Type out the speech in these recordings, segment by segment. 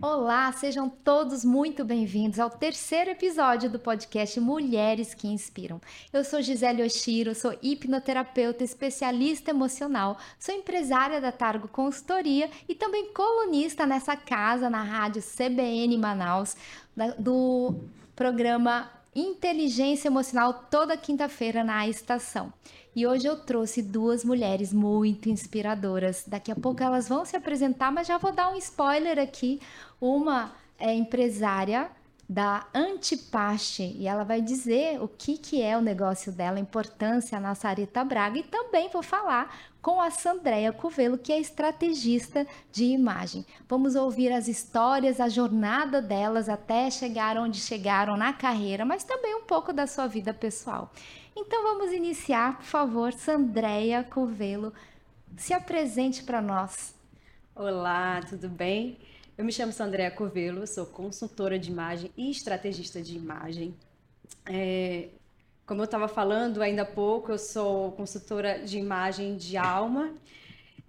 Olá, sejam todos muito bem-vindos ao terceiro episódio do podcast Mulheres que Inspiram. Eu sou Gisele Oshiro, sou hipnoterapeuta especialista emocional, sou empresária da Targo Consultoria e também colunista nessa casa na rádio CBN Manaus, do programa Inteligência Emocional toda quinta-feira na estação. E hoje eu trouxe duas mulheres muito inspiradoras. Daqui a pouco elas vão se apresentar, mas já vou dar um spoiler aqui. Uma é empresária da Antipaste e ela vai dizer o que, que é o negócio dela, a importância na Sarita Braga e também vou falar com a Sandréia Covelo, que é estrategista de imagem. Vamos ouvir as histórias, a jornada delas até chegar onde chegaram na carreira, mas também um pouco da sua vida pessoal. Então vamos iniciar, por favor, Sandréia Covelo, se apresente para nós. Olá, tudo bem? Eu me chamo Sandréa Covelo, sou consultora de imagem e estrategista de imagem. É, como eu estava falando ainda há pouco, eu sou consultora de imagem de alma,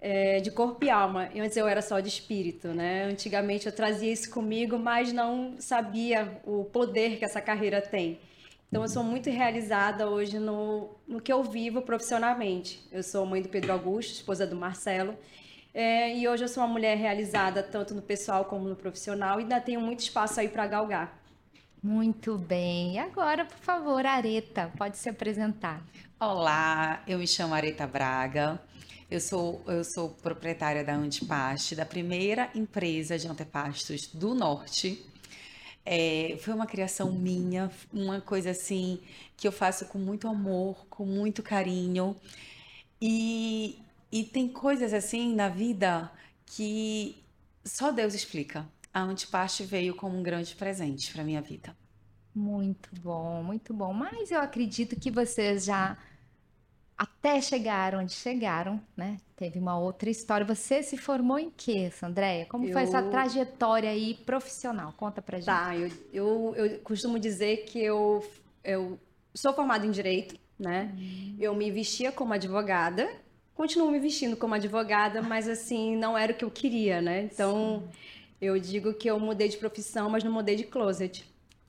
é, de corpo e alma. E antes eu era só de espírito, né? Antigamente eu trazia isso comigo, mas não sabia o poder que essa carreira tem. Então eu sou muito realizada hoje no, no que eu vivo profissionalmente. Eu sou mãe do Pedro Augusto, esposa do Marcelo, é, e hoje eu sou uma mulher realizada tanto no pessoal como no profissional e ainda tenho muito espaço aí para galgar. Muito bem. E agora, por favor, Areta, pode se apresentar. Olá, eu me chamo Areta Braga. Eu sou, eu sou proprietária da Antipaste, da primeira empresa de antepastos do Norte. É, foi uma criação minha, uma coisa assim que eu faço com muito amor, com muito carinho. E, e tem coisas assim na vida que só Deus explica. A Antipaste veio como um grande presente para minha vida. Muito bom, muito bom. Mas eu acredito que vocês já até chegaram onde chegaram, né? Teve uma outra história. Você se formou em quê, Sandréia? Como eu... foi essa trajetória aí profissional? Conta pra gente. Tá, eu, eu, eu costumo dizer que eu, eu sou formada em Direito, né? Uhum. Eu me vestia como advogada continuo me vestindo como advogada, mas assim, não era o que eu queria, né? Então, Sim. eu digo que eu mudei de profissão, mas não mudei de closet.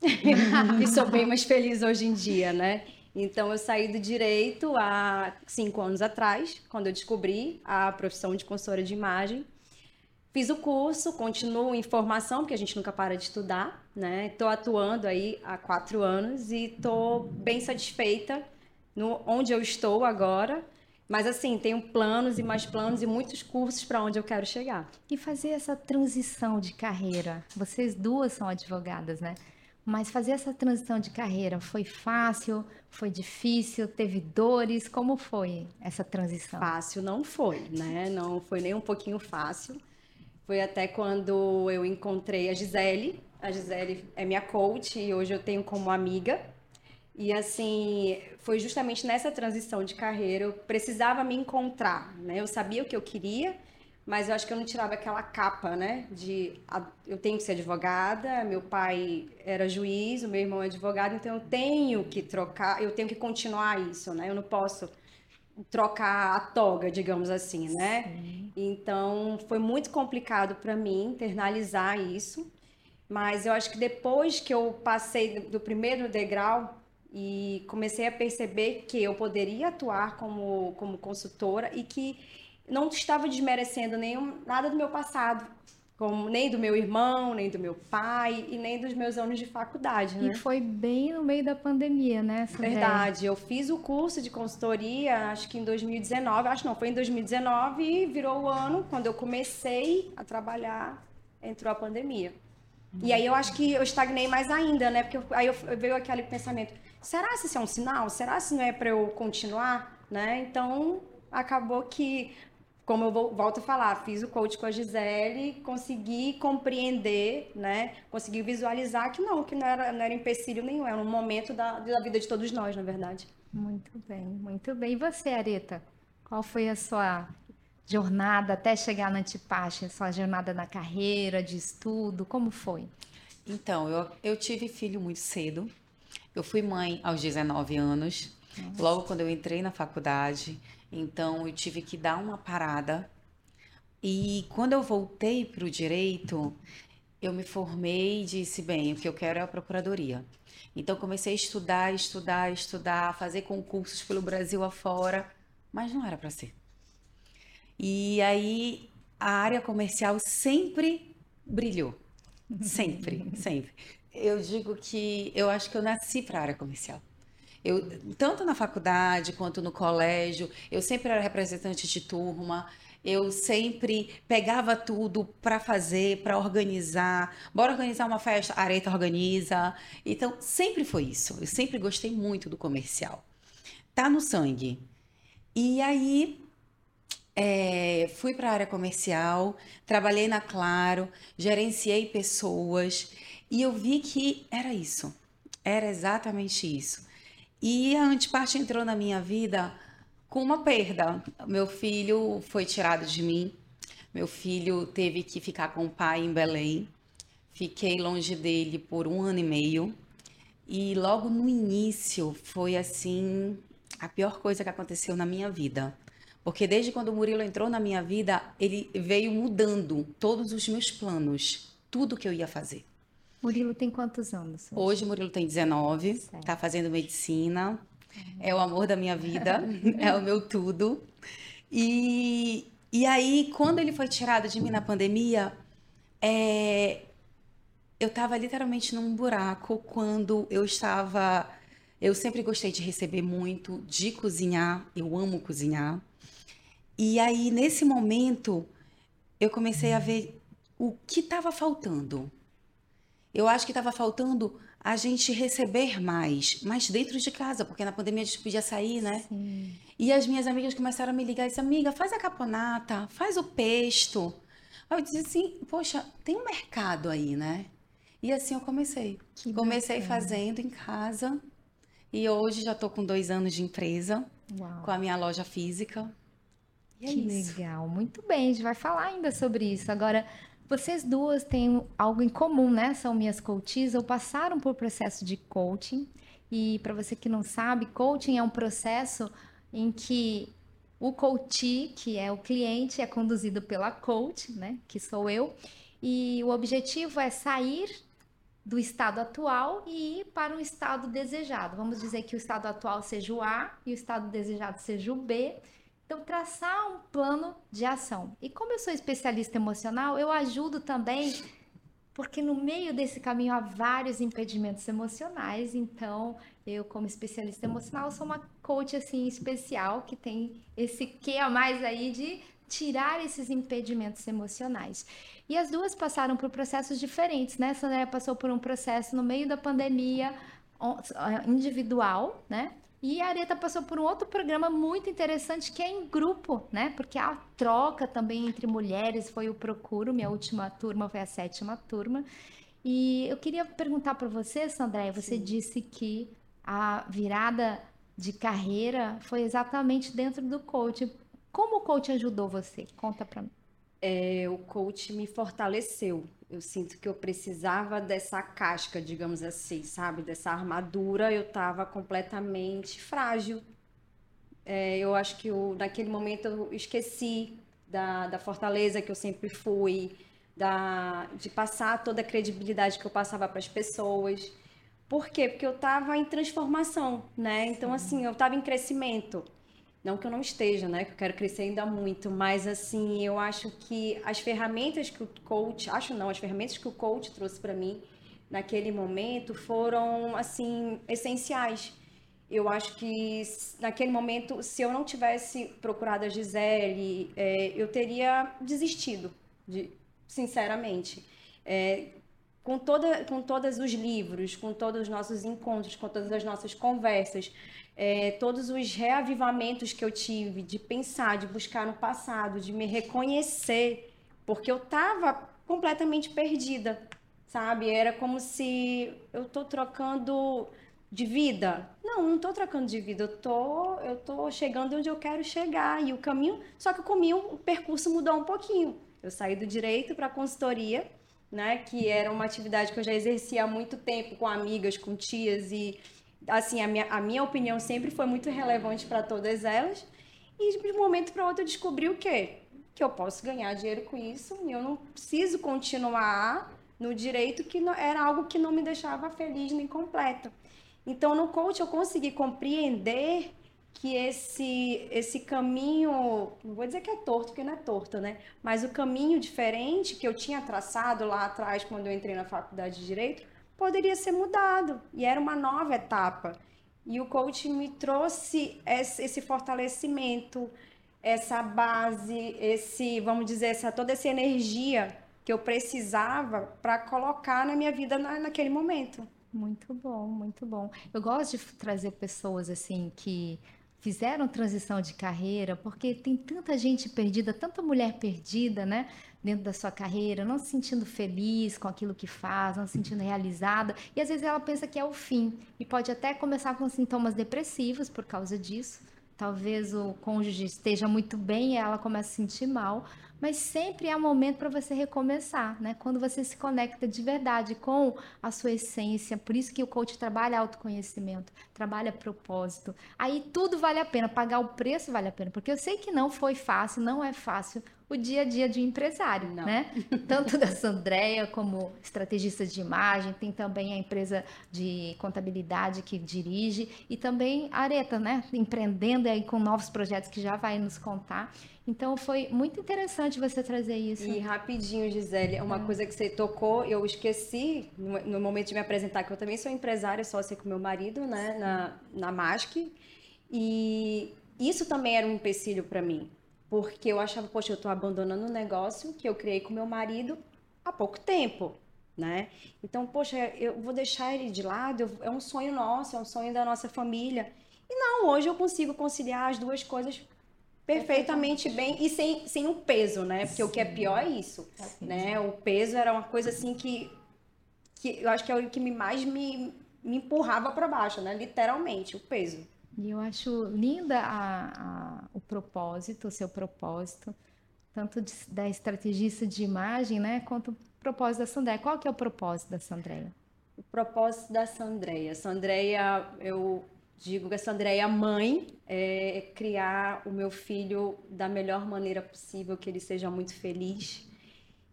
e sou bem mais feliz hoje em dia, né? Então, eu saí do direito há cinco anos atrás, quando eu descobri a profissão de consultora de imagem. Fiz o curso, continuo em formação, porque a gente nunca para de estudar, né? Estou atuando aí há quatro anos e estou bem satisfeita no onde eu estou agora. Mas assim, tenho planos e mais planos e muitos cursos para onde eu quero chegar. E fazer essa transição de carreira. Vocês duas são advogadas, né? Mas fazer essa transição de carreira foi fácil? Foi difícil? Teve dores? Como foi essa transição? Fácil não foi, né? Não foi nem um pouquinho fácil. Foi até quando eu encontrei a Gisele. A Gisele é minha coach e hoje eu tenho como amiga. E assim, foi justamente nessa transição de carreira, eu precisava me encontrar, né? Eu sabia o que eu queria, mas eu acho que eu não tirava aquela capa, né? De eu tenho que ser advogada, meu pai era juiz, o meu irmão é advogado, então eu tenho que trocar, eu tenho que continuar isso, né? Eu não posso trocar a toga, digamos assim, né? Sim. Então foi muito complicado para mim internalizar isso, mas eu acho que depois que eu passei do primeiro degrau, e comecei a perceber que eu poderia atuar como, como consultora e que não estava desmerecendo nenhum, nada do meu passado, como nem do meu irmão, nem do meu pai e nem dos meus anos de faculdade. Né? E foi bem no meio da pandemia, né? Verdade. Eu fiz o curso de consultoria, acho que em 2019, acho não, foi em 2019 e virou o ano quando eu comecei a trabalhar, entrou a pandemia. E aí eu acho que eu estagnei mais ainda, né? Porque eu, aí eu, veio aquele pensamento: será se isso é um sinal? Será se não é para eu continuar? Né? Então acabou que, como eu vou, volto a falar, fiz o coach com a Gisele, consegui compreender, né? Consegui visualizar que não, que não era, não era empecilho nenhum, era um momento da, da vida de todos nós, na verdade. Muito bem, muito bem. E você, Areta? Qual foi a sua jornada até chegar na Antipache, sua jornada na carreira, de estudo, como foi? Então, eu, eu tive filho muito cedo. Eu fui mãe aos 19 anos, Nossa. logo quando eu entrei na faculdade. Então, eu tive que dar uma parada. E quando eu voltei para o direito, eu me formei e disse, bem, o que eu quero é a procuradoria. Então comecei a estudar, estudar, estudar, fazer concursos pelo Brasil afora, mas não era para ser. E aí a área comercial sempre brilhou. Sempre, sempre. Eu digo que eu acho que eu nasci para a área comercial. Eu, tanto na faculdade quanto no colégio, eu sempre era representante de turma, eu sempre pegava tudo para fazer, para organizar. Bora organizar uma festa, a Areta organiza. Então, sempre foi isso. Eu sempre gostei muito do comercial. Tá no sangue. E aí, é, fui para a área comercial, trabalhei na Claro, gerenciei pessoas e eu vi que era isso. Era exatamente isso. E a antiparte entrou na minha vida com uma perda. Meu filho foi tirado de mim. Meu filho teve que ficar com o pai em Belém. Fiquei longe dele por um ano e meio. E logo no início foi assim a pior coisa que aconteceu na minha vida. Porque desde quando o Murilo entrou na minha vida, ele veio mudando todos os meus planos, tudo que eu ia fazer. Murilo tem quantos anos? Hoje, hoje Murilo tem 19, está fazendo medicina, é o amor da minha vida, é o meu tudo. E, e aí, quando ele foi tirado de mim na pandemia, é, eu estava literalmente num buraco quando eu estava. Eu sempre gostei de receber muito, de cozinhar, eu amo cozinhar. E aí, nesse momento, eu comecei a ver o que estava faltando. Eu acho que estava faltando a gente receber mais, mas dentro de casa, porque na pandemia a gente podia sair, né? Sim. E as minhas amigas começaram a me ligar e disse, amiga, faz a caponata, faz o pesto. Aí eu disse assim, poxa, tem um mercado aí, né? E assim eu comecei. Que comecei bacana. fazendo em casa. E hoje já estou com dois anos de empresa, Uau. com a minha loja física. E é que legal, muito bem, a gente vai falar ainda sobre isso. Agora, vocês duas têm algo em comum, né? São minhas coaches ou passaram por processo de coaching. E para você que não sabe, coaching é um processo em que o coach, que é o cliente, é conduzido pela coach, né? Que sou eu. E o objetivo é sair do estado atual e ir para um estado desejado. Vamos dizer que o estado atual seja o A e o estado desejado seja o B. Então, traçar um plano de ação. E como eu sou especialista emocional, eu ajudo também, porque no meio desse caminho há vários impedimentos emocionais. Então, eu, como especialista emocional, sou uma coach assim especial que tem esse que a mais aí de tirar esses impedimentos emocionais. E as duas passaram por processos diferentes, né? Sandra passou por um processo no meio da pandemia individual, né? E a Areta passou por um outro programa muito interessante que é em grupo, né? Porque a troca também entre mulheres foi o Procuro, minha última turma foi a sétima turma. E eu queria perguntar para você, Sandré, você Sim. disse que a virada de carreira foi exatamente dentro do coach. Como o coach ajudou você? Conta para mim. É, o coach me fortaleceu eu sinto que eu precisava dessa casca, digamos assim, sabe? Dessa armadura. Eu estava completamente frágil. É, eu acho que eu, naquele momento eu esqueci da, da fortaleza que eu sempre fui, da, de passar toda a credibilidade que eu passava para as pessoas. Por quê? Porque eu estava em transformação, né? Então, assim, eu estava em crescimento. Não que eu não esteja, né? Que eu quero crescer ainda muito, mas assim, eu acho que as ferramentas que o coach, acho não, as ferramentas que o coach trouxe para mim naquele momento foram assim essenciais. Eu acho que naquele momento, se eu não tivesse procurado a Gisele, é, eu teria desistido, de, sinceramente. É, com, toda, com todos os livros, com todos os nossos encontros, com todas as nossas conversas, é, todos os reavivamentos que eu tive de pensar, de buscar no passado, de me reconhecer, porque eu estava completamente perdida, sabe? Era como se eu tô trocando de vida. Não, não tô trocando de vida, eu tô, eu tô chegando onde eu quero chegar e o caminho, só que o caminho, o percurso mudou um pouquinho. Eu saí do direito para consultoria, né, que era uma atividade que eu já exercia há muito tempo com amigas, com tias e assim, a minha, a minha opinião sempre foi muito relevante para todas elas. E de um momento para outro eu descobri o quê? Que eu posso ganhar dinheiro com isso e eu não preciso continuar no direito que não, era algo que não me deixava feliz nem completa. Então, no coach, eu consegui compreender que esse, esse caminho, não vou dizer que é torto, porque não é torto, né? Mas o caminho diferente que eu tinha traçado lá atrás, quando eu entrei na faculdade de Direito, poderia ser mudado. E era uma nova etapa. E o coach me trouxe esse fortalecimento, essa base, esse, vamos dizer, essa, toda essa energia que eu precisava para colocar na minha vida na, naquele momento. Muito bom, muito bom. Eu gosto de trazer pessoas assim que fizeram transição de carreira, porque tem tanta gente perdida, tanta mulher perdida, né? Dentro da sua carreira, não se sentindo feliz com aquilo que faz, não se sentindo realizada. E às vezes ela pensa que é o fim. E pode até começar com sintomas depressivos por causa disso. Talvez o cônjuge esteja muito bem e ela começa a se sentir mal mas sempre há momento para você recomeçar, né? Quando você se conecta de verdade com a sua essência, por isso que o coach trabalha autoconhecimento, trabalha propósito. Aí tudo vale a pena, pagar o preço vale a pena, porque eu sei que não foi fácil, não é fácil o dia a dia de um empresário, não. né? Tanto da Sandreia como estrategista de imagem, tem também a empresa de contabilidade que dirige e também a Areta, né? Empreendendo aí com novos projetos que já vai nos contar. Então foi muito interessante você trazer isso. E rapidinho, Gisele, uma é. coisa que você tocou, eu esqueci no, no, momento de me apresentar, que eu também sou empresária, sócia com meu marido, né, na, na MASC. E isso também era um empecilho para mim, porque eu achava, poxa, eu estou abandonando um negócio que eu criei com meu marido há pouco tempo. Né? Então, poxa, eu vou deixar ele de lado, é um sonho nosso, é um sonho da nossa família. E não, hoje eu consigo conciliar as duas coisas perfeitamente bem e sem, sem o peso, né? Porque Sim. o que é pior é isso, né? O peso era uma coisa assim que, que eu acho que é o que me mais me, me empurrava para baixo, né? Literalmente, o peso. E eu acho linda a, a, o propósito, o seu propósito, tanto de, da estrategista de imagem, né? Quanto o propósito da Sandréia. Qual que é o propósito da Sandréia? O propósito da Sandréia. Sandréia, eu digo que essa Andréia mãe é criar o meu filho da melhor maneira possível, que ele seja muito feliz,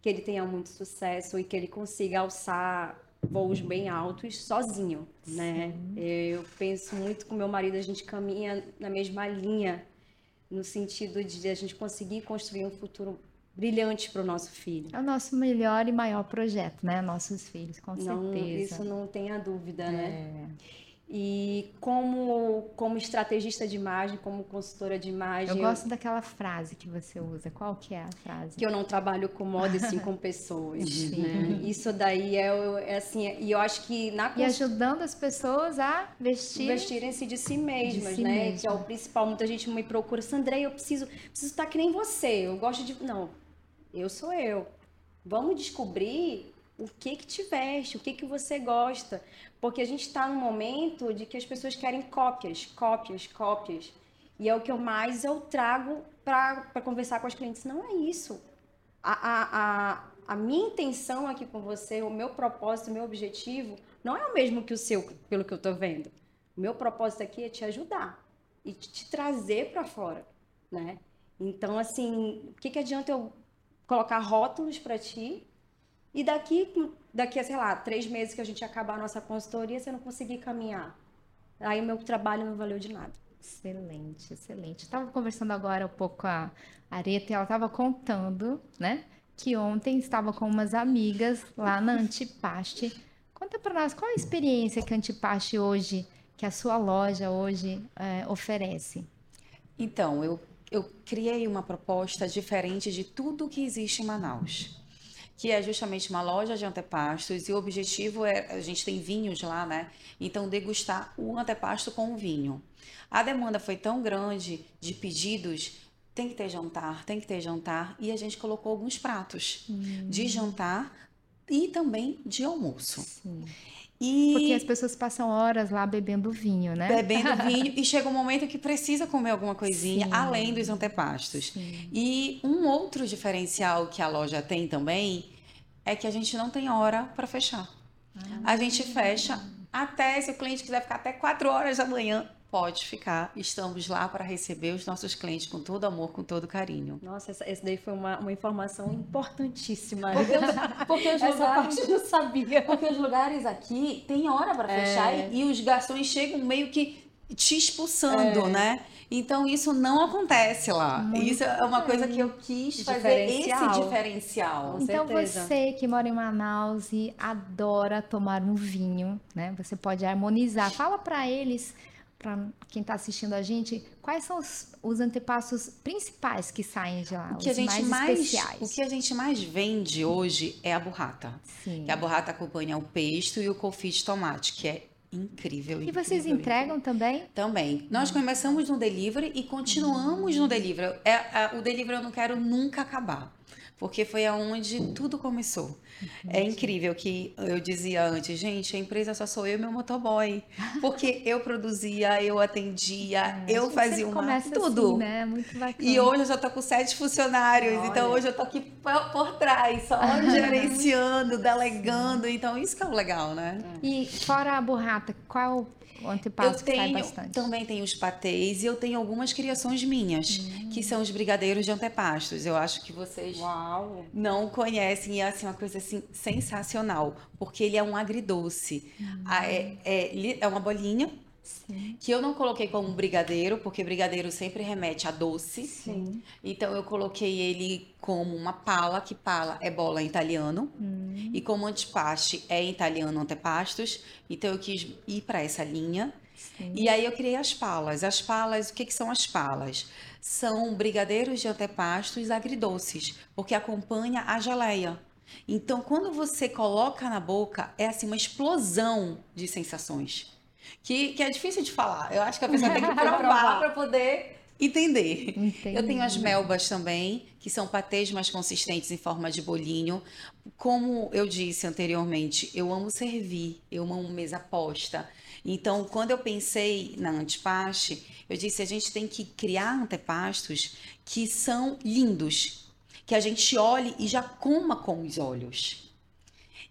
que ele tenha muito sucesso e que ele consiga alçar voos bem altos sozinho, né? Eu penso muito com meu marido, a gente caminha na mesma linha, no sentido de a gente conseguir construir um futuro brilhante para o nosso filho. É o nosso melhor e maior projeto, né? Nossos filhos, com não, certeza. Isso não tenha dúvida, né? é. né? E como, como estrategista de imagem, como consultora de imagem. Eu gosto eu... daquela frase que você usa. Qual que é a frase? Que eu não trabalho com moda e sim com pessoas. né? Isso daí é, é, assim, e eu acho que na E ajudando as pessoas a vestir... vestirem-se de si mesmas, de si né? Mesmo. Que é o principal. Muita gente me procura, Sandrei, eu preciso, preciso estar que nem você. Eu gosto de. Não, eu sou eu. Vamos descobrir o que que te veste, o que que você gosta, porque a gente está num momento de que as pessoas querem cópias, cópias, cópias, e é o que eu mais eu trago para conversar com as clientes. Não é isso. A, a, a, a minha intenção aqui com você, o meu propósito, o meu objetivo, não é o mesmo que o seu, pelo que eu estou vendo. O meu propósito aqui é te ajudar e te trazer para fora, né? Então, assim, o que, que adianta eu colocar rótulos para ti e daqui, daqui a, sei lá, três meses que a gente acabar a nossa consultoria, você não conseguir caminhar. Aí o meu trabalho não valeu de nada. Excelente, excelente. Estava conversando agora um pouco com a Areta e ela estava contando, né? Que ontem estava com umas amigas lá na Antipaste. Conta para nós qual a experiência que a Antipaste hoje, que a sua loja hoje é, oferece. Então, eu, eu criei uma proposta diferente de tudo que existe em Manaus que é justamente uma loja de antepastos e o objetivo é a gente tem vinhos lá, né? Então degustar o antepasto com o vinho. A demanda foi tão grande de pedidos, tem que ter jantar, tem que ter jantar e a gente colocou alguns pratos hum. de jantar e também de almoço. Sim. E... Porque as pessoas passam horas lá bebendo vinho, né? Bebendo vinho e chega um momento que precisa comer alguma coisinha Sim. além dos antepastos. Sim. E um outro diferencial que a loja tem também é que a gente não tem hora para fechar. Ah. A gente fecha até se o cliente quiser ficar até 4 horas da manhã, pode ficar. Estamos lá para receber os nossos clientes com todo amor, com todo carinho. Nossa, essa, essa daí foi uma, uma informação importantíssima. Porque, os- porque os Essa lugares, parte eu não sabia. porque os lugares aqui tem hora para É. fechar e, e os garçons chegam meio que te expulsando, né? Então isso não acontece lá. Muito isso é uma coisa que eu quis fazer esse diferencial. Com Então certeza. você que mora em Manaus e adora tomar um vinho, né? Você pode harmonizar. Fala para eles, para quem está assistindo a gente, quais são os, os antepassos principais que saem de lá, O que a os gente mais, mais, especiais. o que a gente mais vende hoje é a burrata. Sim. Que a burrata acompanha o pesto e o confit de tomate, que é incrível. E vocês incrível, entregam também? Também. Nós começamos no delivery e continuamos no delivery. É, a- o delivery eu não quero nunca acabar. Porque foi aonde tudo começou. É incrível que eu dizia antes, gente, a empresa só sou eu e meu motoboy. Porque eu produzia, eu atendia, A eu fazia uma. tudo. assim, né? Muito bacana. E hoje eu já tô com sete funcionários, então Olha. hoje eu tô aqui por, por trás, só gerenciando, delegando. Então isso que é o legal, né? E fora a burrata, qual o antepasso Eu que sai tenho, bastante? também tenho os patês e eu tenho algumas criações minhas, que são os brigadeiros de antepastos. Eu acho que vocês Uau! não conhecem e é assim, uma coisa assim sensacional, porque ele é um agridoce. Ah, É, é, é uma bolinha Sim. que eu não coloquei como brigadeiro, porque brigadeiro sempre remete a doce. Sim. Então eu coloquei ele como uma pala, que pala é bola em italiano, Hum, e como antipaste é italiano antepastos, então eu quis ir para essa linha. sim. E aí eu criei as palas. As palas, o que, que são as palas? São brigadeiros de antepastos agridoces, porque acompanha a geleia. Então, quando você coloca na boca, é assim uma explosão de sensações. Que, que é difícil de falar. Eu acho que a pessoa tem que provar para poder entender. Entendi. Eu tenho as melbas também, que são patês mais consistentes em forma de bolinho. Como eu disse anteriormente, eu amo servir, eu amo mesa posta. Então, quando eu pensei na antepaste, eu disse a gente tem que criar antepastos que são lindos, que a gente olhe e já coma com os olhos.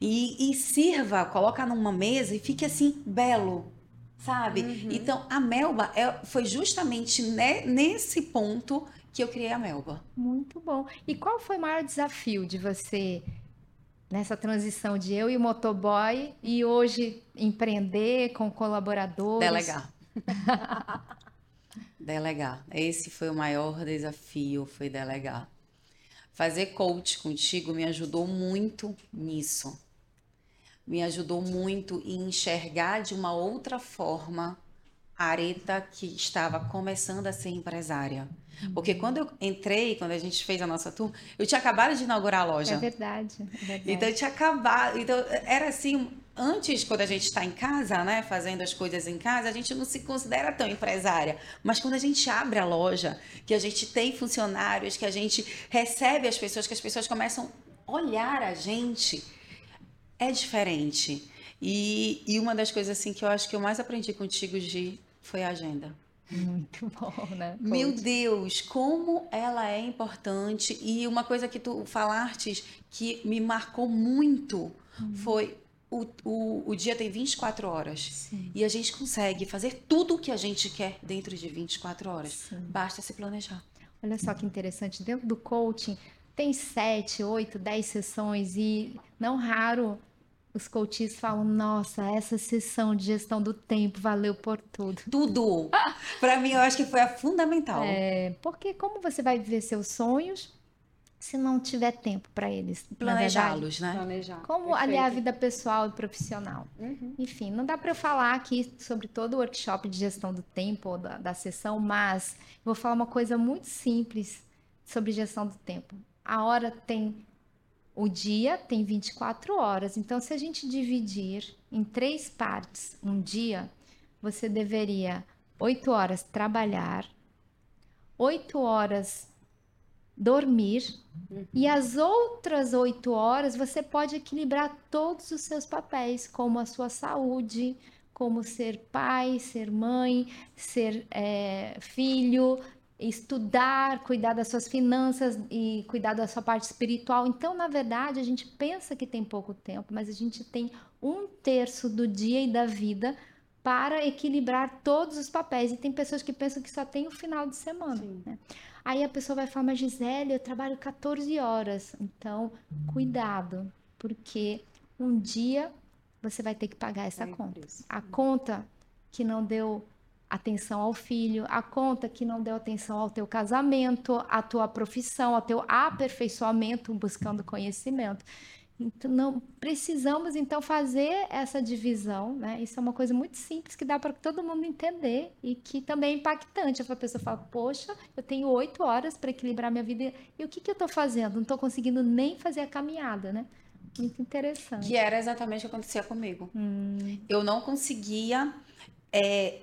E, e sirva, coloca numa mesa e fique assim, belo, sabe? Então, a melba é- foi justamente ne- nesse ponto que eu criei a melba. Muito bom. E qual foi o maior desafio de você nessa transição de eu e o motoboy e hoje empreender com colaboradores? Delegar. delegar. Esse foi o maior desafio, foi delegar. Fazer coach contigo me ajudou muito nisso. Me ajudou muito em enxergar de uma outra forma a Areta que estava começando a ser empresária. Porque quando eu entrei, quando a gente fez a nossa tour, eu tinha acabado de inaugurar a loja. É verdade, é verdade. Então eu tinha acabado. Então era assim, antes, quando a gente está em casa, né, fazendo as coisas em casa, a gente não se considera tão empresária. Mas quando a gente abre a loja, que a gente tem funcionários, que a gente recebe as pessoas, que as pessoas começam a olhar a gente, é diferente. E, e uma das coisas assim que eu acho que eu mais aprendi contigo, Gi, foi a agenda. Muito bom, né? Meu? Deus, como ela é importante. E uma coisa que tu falaste que me marcou muito foi o, o, o dia tem 24 horas. Sim. E a gente consegue fazer tudo o que a gente quer dentro de 24 horas. Sim. Basta se planejar. Olha só que interessante. Dentro do coaching tem sete, oito, dez sessões e não raro os coaches falam: Nossa, essa sessão de gestão do tempo valeu por tudo. Tudo. Pra mim, eu acho que foi a fundamental. É, porque como você vai viver seus sonhos se não tiver tempo para eles? Planejá-los, né? Planejar. Como aliar a Perfeito. vida pessoal e profissional? Uhum. Enfim, não dá para eu falar aqui sobre todo o workshop de gestão do tempo ou da, da sessão, mas vou falar uma coisa muito simples sobre gestão do tempo. A hora tem. O dia tem 24 horas, então se a gente dividir em três partes um dia, você deveria 8 horas trabalhar, 8 horas dormir e as outras oito horas você pode equilibrar todos os seus papéis, como a sua saúde, como ser pai, ser mãe, ser é, filho, estudar, cuidar das suas finanças e cuidar da sua parte espiritual. Então, na verdade, a gente pensa que tem pouco tempo, mas a gente tem um terço do dia e da vida para equilibrar todos os papéis. E tem pessoas que pensam que só tem o final de semana. Né? Aí a pessoa vai falar, mas Gisele, eu trabalho 14 horas. Então, cuidado, porque um dia você vai ter que pagar essa Vai conta. A conta que não deu atenção ao filho, a conta que não deu atenção ao teu casamento, à tua profissão, ao teu aperfeiçoamento buscando conhecimento. Então, não precisamos então fazer essa divisão, né? Isso é uma coisa muito simples que dá para todo mundo entender e que também é impactante. A pessoa fala: Poxa, eu tenho oito horas para equilibrar minha vida e o que, que eu estou fazendo? Não estou conseguindo nem fazer a caminhada, né? Muito interessante. Que era exatamente o que acontecia comigo. Hum, Eu não conseguia é,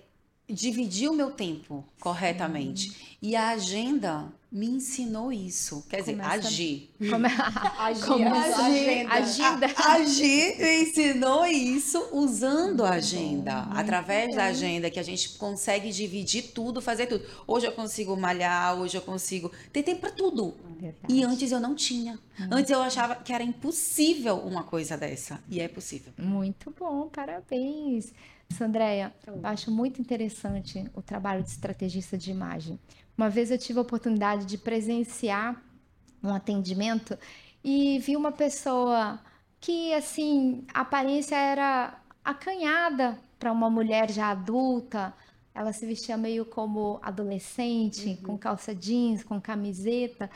dividir o meu tempo corretamente. E a agenda me ensinou isso. Quer dizer, Começa- agir. como é- Agir, Como agenda. agenda. A- Agir me ensinou isso usando a agenda. Muito Através bom. da agenda, que a gente consegue dividir tudo, fazer tudo. Hoje eu consigo malhar, hoje eu consigo ter tempo para tudo. Verdade. E antes eu não tinha. Antes eu achava que era impossível uma coisa dessa. E é possível. Muito bom, parabéns. Sandréia, eu acho muito interessante o trabalho de estrategista de imagem. Uma vez eu tive a oportunidade de presenciar um atendimento e vi uma pessoa que, assim, a aparência era acanhada para uma mulher já adulta. Ela se vestia meio como adolescente, com calça jeans, com camiseta.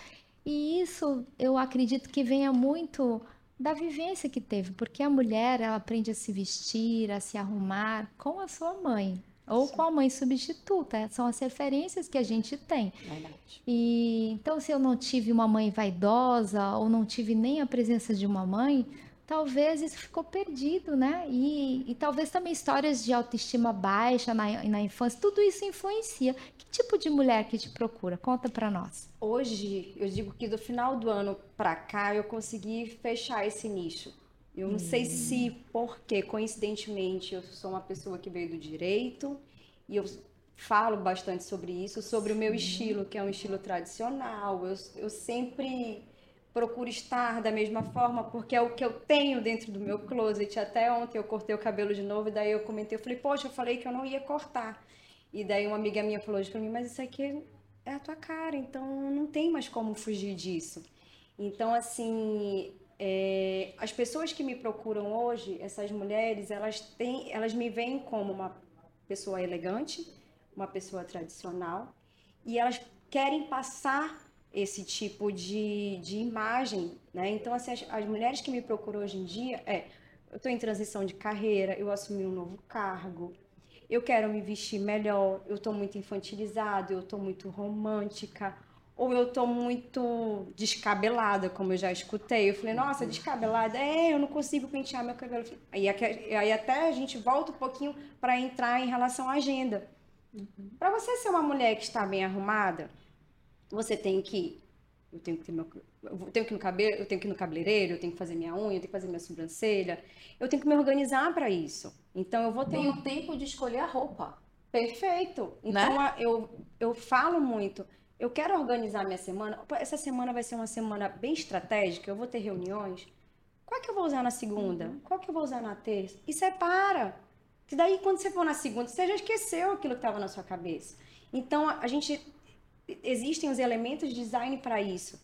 E isso eu acredito que venha muito da vivência que teve, porque a mulher ela aprende a se vestir, a se arrumar com a sua mãe ou com a mãe substituta. São as referências que a gente tem. Verdade. E então, se eu não tive uma mãe vaidosa ou não tive nem a presença de uma mãe, talvez isso ficou perdido, né? E, e talvez também histórias de autoestima baixa na, na infância, tudo isso influencia. Que tipo de mulher que te procura? Conta pra nós. Hoje, eu digo que do final do ano pra cá, eu consegui fechar esse nicho. Eu não sei se porque, coincidentemente, eu sou uma pessoa que veio do direito e eu falo bastante sobre isso, sobre o meu estilo, que é um estilo tradicional. Eu, eu sempre procuro estar da mesma forma, porque é o que eu tenho dentro do meu closet. Até ontem eu cortei o cabelo de novo, e daí eu comentei, eu falei, poxa, eu falei que eu não ia cortar. E daí uma amiga minha falou hoje pra mim, mas isso aqui é a tua cara, então não tem mais como fugir disso. Então, assim, é, as pessoas que me procuram hoje, essas mulheres, elas têm, elas me veem como uma pessoa elegante, uma pessoa tradicional, e elas querem passar esse tipo de, de imagem, né? Então, assim, as, as mulheres que me procuram hoje em dia, é, eu estou em transição de carreira, eu assumi um novo cargo, eu quero me vestir melhor, eu estou muito infantilizado, eu estou muito romântica, ou eu estou muito descabelada, como eu já escutei. Eu falei, nossa, descabelada, é, eu não consigo pentear meu cabelo. Aí, aqui- aí até a gente volta um pouquinho para entrar em relação à agenda. Para você ser uma mulher que está bem arrumada, você tem que eu tenho que ter meu eu tenho que ir no cabelo, eu tenho que no cabeleireiro, eu tenho que fazer minha unha, eu tenho que fazer minha sobrancelha. Eu tenho que me organizar para isso. Então eu vou ter Tem o tempo de escolher a roupa. Perfeito. Né? Então a- eu, eu falo muito. Eu quero organizar minha semana. Essa semana vai ser uma semana bem estratégica. Eu vou ter reuniões. Qual que eu vou usar na segunda? Qual que eu vou usar na terça? E separa. Que daí, quando você for na segunda, você já esqueceu aquilo que estava na sua cabeça. Então, a gente. Existem os elementos de design para isso.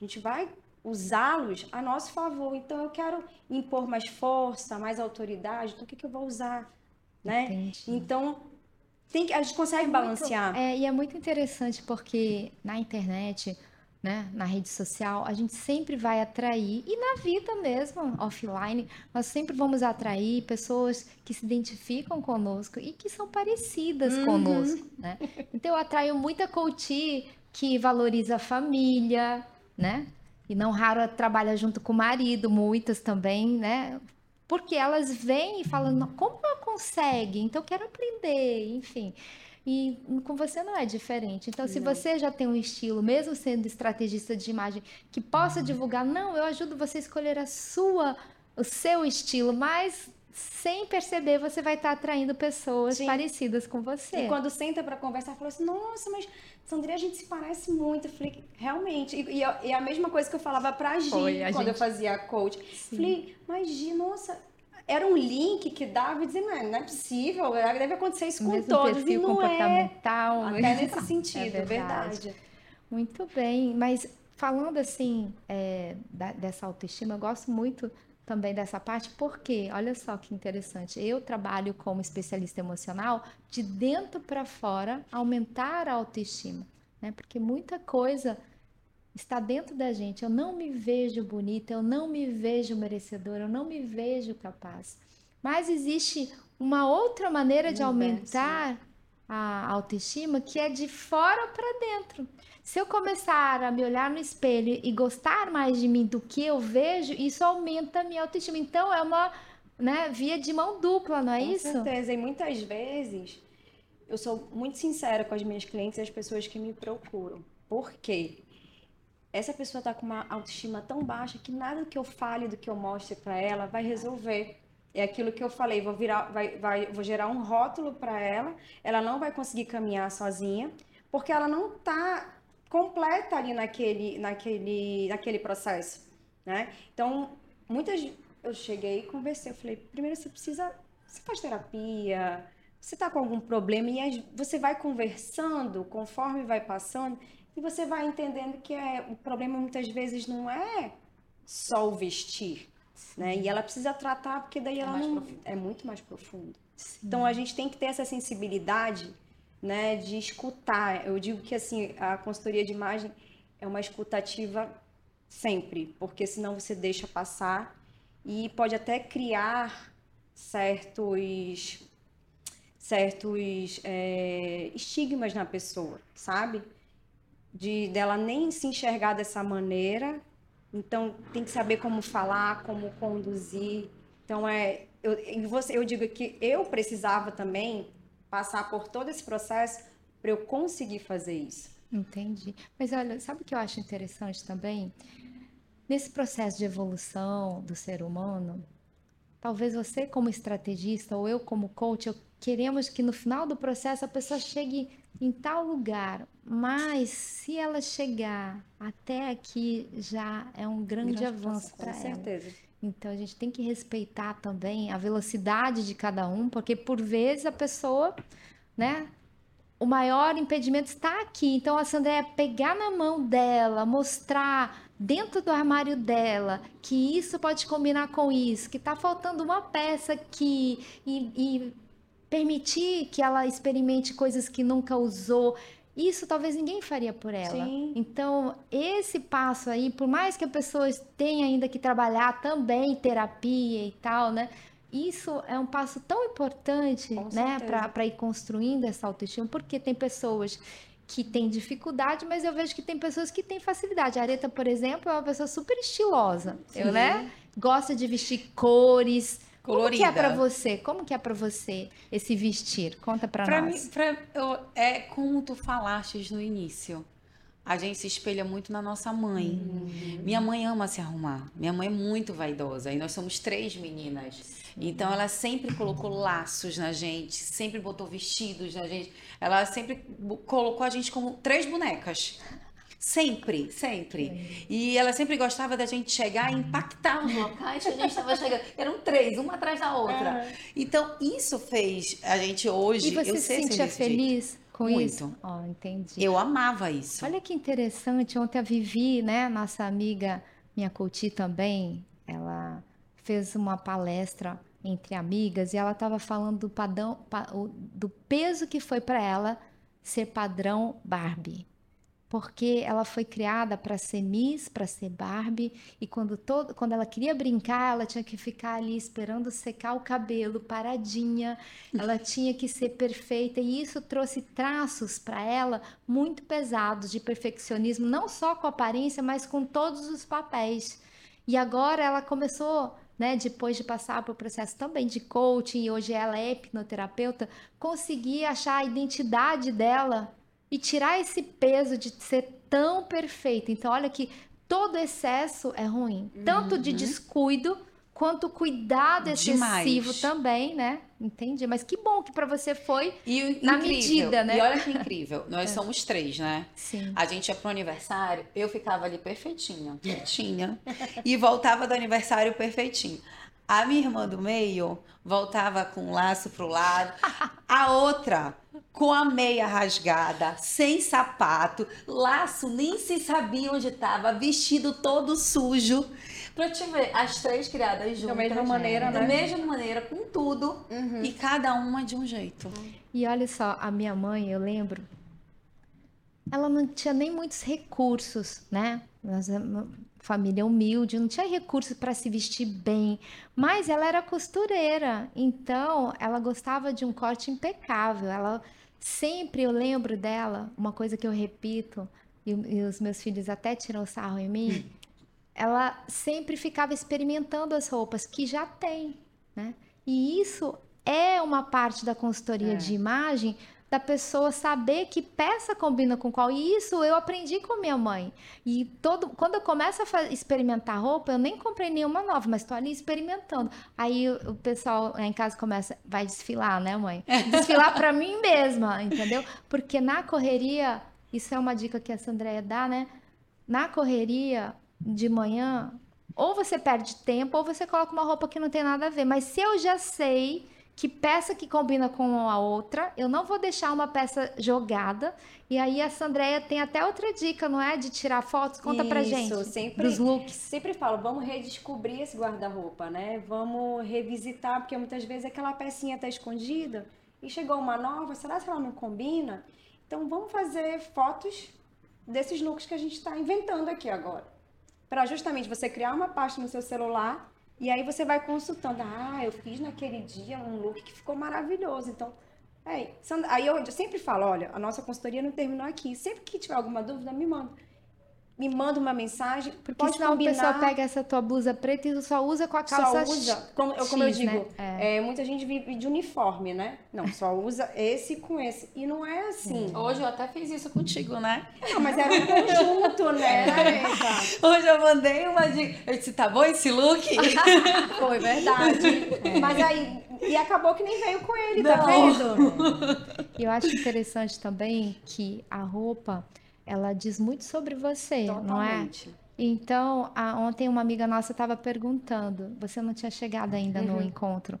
A gente vai usá-los a nosso favor. Então, eu quero impor mais força, mais autoridade. Então, o que, que eu vou usar? Né? Entendi. Então, tem que, a gente consegue balancear. É, e é muito interessante porque na internet, né, na rede social, a gente sempre vai atrair, e na vida mesmo, offline, nós sempre vamos atrair pessoas que se identificam conosco e que são parecidas Uhum. conosco, né? Então eu atraio muita coach que valoriza a família, né? E não raro trabalha junto com o marido, muitas também, né? Porque elas vêm e falam, "Não, como ela consegue? Então eu quero aprender, enfim. E com você não é diferente. Então, se Não. você já tem um estilo, mesmo sendo estrategista de imagem, que possa divulgar, não, eu ajudo você a escolher a sua, o seu estilo, mas sem perceber, você vai estar atraindo pessoas Sim. parecidas com você. E quando senta para conversar, fala assim: Nossa, mas Sandra, a gente se parece muito. Eu falei: Realmente. E, e a- e a mesma coisa que eu falava pra Gi Foi, a quando eu gente- fazia coach. Falei: Mas Gi, nossa, era um link que dava e dizia, não é, não é possível, deve acontecer isso com mesmo todos. E não é. comportamental. Até nesse sentido, É verdade. verdade. Muito bem, mas falando assim é, da- dessa autoestima, eu gosto muito também dessa parte, porque olha só que interessante, eu trabalho como especialista emocional de dentro para fora, aumentar a autoestima, né? Porque muita coisa está dentro da gente. Eu não me vejo bonita, eu não me vejo merecedora, eu não me vejo capaz. Mas existe uma outra maneira de aumentar a autoestima que é de fora para dentro. Se eu começar a me olhar no espelho e gostar mais de mim do que eu vejo, isso aumenta a minha autoestima. Então é uma né, via de mão dupla, não é Com isso? certeza. E muitas vezes eu sou muito sincera com as minhas clientes e as pessoas que me procuram. Por quê? Essa pessoa está com uma autoestima tão baixa que nada que eu fale, do que eu mostre para ela vai resolver. É aquilo que eu falei, vou virar, vai, vai, vou gerar um rótulo para ela, ela não vai conseguir caminhar sozinha, porque ela não está completa ali naquele, naquele, naquele processo, né? Então, muitas eu cheguei e conversei, eu falei, primeiro você precisa, você faz terapia, você está com algum problema e você vai conversando conforme vai passando e você vai entendendo que é, o problema muitas vezes não é só o vestir, né? E ela precisa tratar porque daí ela mais não profundo. é muito mais profundo. Sim. Então a gente tem que ter essa sensibilidade, né, de escutar. Eu digo que assim, a consultoria de imagem é uma escutativa sempre, porque senão você deixa passar e pode até criar certos certos é, estigmas na pessoa, sabe? De dela nem se enxergar dessa maneira. Então tem que saber como falar, como conduzir. Então é eu, eu digo que eu precisava também passar por todo esse processo para eu conseguir fazer isso. Entendi. Mas olha, sabe o que eu acho interessante também? Nesse processo de evolução do ser humano, talvez você como estrategista ou eu como coach, eu queremos que no final do processo a pessoa chegue em tal lugar, mas se ela chegar até aqui já é um grande, avanço Com para ela. certeza. Então a gente tem que respeitar também a velocidade de cada um, porque por vezes a pessoa, né? O maior impedimento está aqui. Então a Sandra é pegar na mão dela, mostrar dentro do armário dela que isso pode combinar com isso, que está faltando uma peça aqui e, e permitir que ela experimente coisas que nunca usou. Isso talvez ninguém faria por ela. Sim. Então, esse passo aí, por mais que a pessoa tenha ainda que trabalhar também em terapia e tal, né? Isso é um passo tão importante, Com né, para ir construindo essa autoestima, porque tem pessoas que têm dificuldade, mas eu vejo que tem pessoas que têm facilidade. A Areta, por exemplo, é uma pessoa super estilosa, eu, né? Gosta de vestir cores. Como que é Colorida. para você? Como que é para você esse vestir? Conta para nós. mim, pra, eu, é como tu falaste no início. A gente se espelha muito na nossa mãe. Minha mãe ama se arrumar. Minha mãe é muito vaidosa. E nós somos três meninas. Então ela sempre colocou laços na gente, sempre botou vestidos na gente. Ela sempre colocou a gente como três bonecas. Sempre, sempre. E ela sempre gostava da gente chegar e impactar os locais que a gente estava chegando. Eram três, uma atrás da outra. Então, isso fez a gente hoje. E você eu se sentia desse jeito. feliz com Muito. isso? Ó, entendi. Eu amava isso. Olha que interessante, ontem a Vivi, né, nossa amiga, minha coach também, ela fez uma palestra entre amigas e ela estava falando do padrão, do peso que foi para ela ser padrão Barbie. Porque ela foi criada para ser Miss, para ser Barbie, e quando, todo, quando ela queria brincar, ela tinha que ficar ali esperando secar o cabelo, paradinha, ela tinha que ser perfeita, e isso trouxe traços para ela muito pesados de perfeccionismo, não só com a aparência, mas com todos os papéis. E agora ela começou, né, depois de passar por processo também de coaching, e hoje ela é hipnoterapeuta, conseguir achar a identidade dela e tirar esse peso de ser tão perfeita. Então, olha que todo excesso é ruim, tanto de descuido quanto cuidado excessivo Demais. também, né? Entendi. Mas que bom que para você foi. E Na incrível, medida, né? E olha que incrível. Nós somos três, né? Sim. A gente ia pro aniversário, eu ficava ali perfeitinha, quietinha. e voltava do aniversário perfeitinha. A minha irmã do meio voltava com o laço pro lado, a outra com a meia rasgada, sem sapato, laço nem se sabia onde estava, vestido todo sujo. Pra te ver, as três criadas juntas. Da mesma maneira, Da né? mesma maneira, com tudo. E cada uma de um jeito. E olha só, a minha mãe, eu lembro, ela não tinha nem muitos recursos, né? Nós família humilde, não tinha recursos para se vestir bem, mas ela era costureira, então ela gostava de um corte impecável. Ela sempre, eu lembro dela, uma coisa que eu repito, e, e os meus filhos até tiram sarro em mim, ela sempre ficava experimentando as roupas que já tem, né? E isso é uma parte da consultoria É. de imagem da pessoa saber que peça combina com qual. E isso eu aprendi com minha mãe. E todo, quando eu começo a experimentar roupa, eu nem comprei nenhuma nova, mas estou ali experimentando. Aí o, pessoal em casa começa, vai desfilar, né, mãe? Desfilar para mim mesma, entendeu? Porque na correria, isso é uma dica que a Sandréia dá, né? Na correria de manhã, ou você perde tempo, ou você coloca uma roupa que não tem nada a ver. Mas se eu já sei que peça que combina com a outra, eu não vou deixar uma peça jogada. E aí a Sandréia tem até outra dica, não é? De tirar fotos. Conta pra Isso, gente. sempre- Dos looks. Sempre falo, vamos redescobrir esse guarda-roupa, né? Vamos revisitar, porque muitas vezes aquela pecinha tá escondida e chegou uma nova, será que ela não combina? Então vamos fazer fotos desses looks que a gente está inventando aqui agora. Para justamente você criar uma pasta no seu celular e aí você vai consultando. Ah, eu fiz naquele dia um look que ficou maravilhoso. Então, Sandra- aí eu sempre falo, olha, a nossa consultoria não terminou aqui. Sempre que tiver alguma dúvida, me manda. Me manda uma mensagem. Porque pode senão combinar. o pessoal pega essa tua blusa preta e só usa com a calça Só usa, como, eu- como eu X, digo, né? é, muita gente vive de uniforme, né? Não, só usa esse com esse. E não é assim. Hoje eu até fiz isso contigo, né? Não, mas era um conjunto, né? Eva? Hoje eu mandei uma de. Eu disse, tá bom esse look? Foi verdade. Mas aí, e acabou que nem veio com ele, tá Não. vendo? E eu acho interessante também que a roupa, ela diz muito sobre você, não é? Totalmente. Então, a- ontem uma amiga nossa estava perguntando, você não tinha chegado ainda no encontro.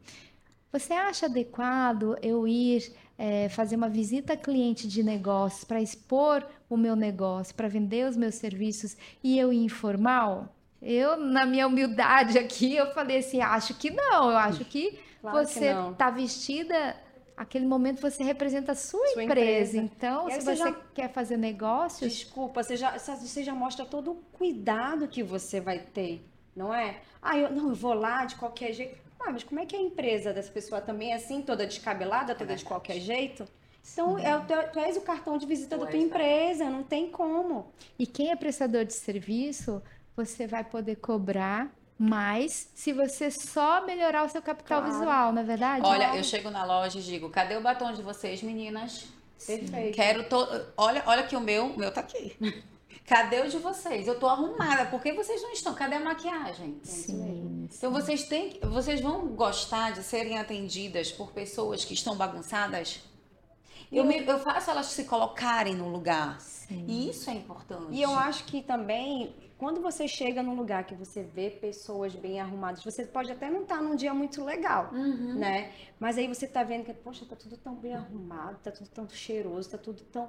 Você acha adequado eu ir eh, fazer uma visita a cliente de negócios para expor o meu negócio, para vender os meus serviços e eu ir informal? Eu, na minha humildade aqui, eu falei assim, acho que não, eu acho que Claro você está vestida, aquele momento você representa a sua, Sua empresa. empresa. Então, se você você já- quer fazer negócios, Desculpa, você já, você já mostra todo o cuidado que você vai ter, não é? Ah, eu, não, eu vou lá de qualquer jeito. Ah, mas como é que é a empresa dessa pessoa também é assim, toda descabelada, toda de qualquer jeito? Então, é, o teu- tu és o cartão de visita Tu da tua né? empresa, não tem como. E quem é prestador de serviço, você vai poder cobrar mais se você só melhorar o seu capital Claro. visual, não é verdade? Olha, eu chego na loja e digo, cadê o batom de vocês, meninas? Perfeito. Quero todo. Olha, olha que o meu, o meu tá aqui. Cadê o de vocês? Eu tô arrumada. Por que vocês não estão? Cadê a maquiagem? Sim. Então vocês têm, que- vocês vão gostar de serem atendidas por pessoas que estão bagunçadas? Eu, me- eu faço elas se colocarem no lugar. E isso é importante. E eu acho que também, quando você chega num lugar que você vê pessoas bem arrumadas, você pode até não estar num dia muito legal, né? Mas aí você tá vendo que, poxa, tá tudo tão bem arrumado, tá tudo tão cheiroso, tá tudo tão,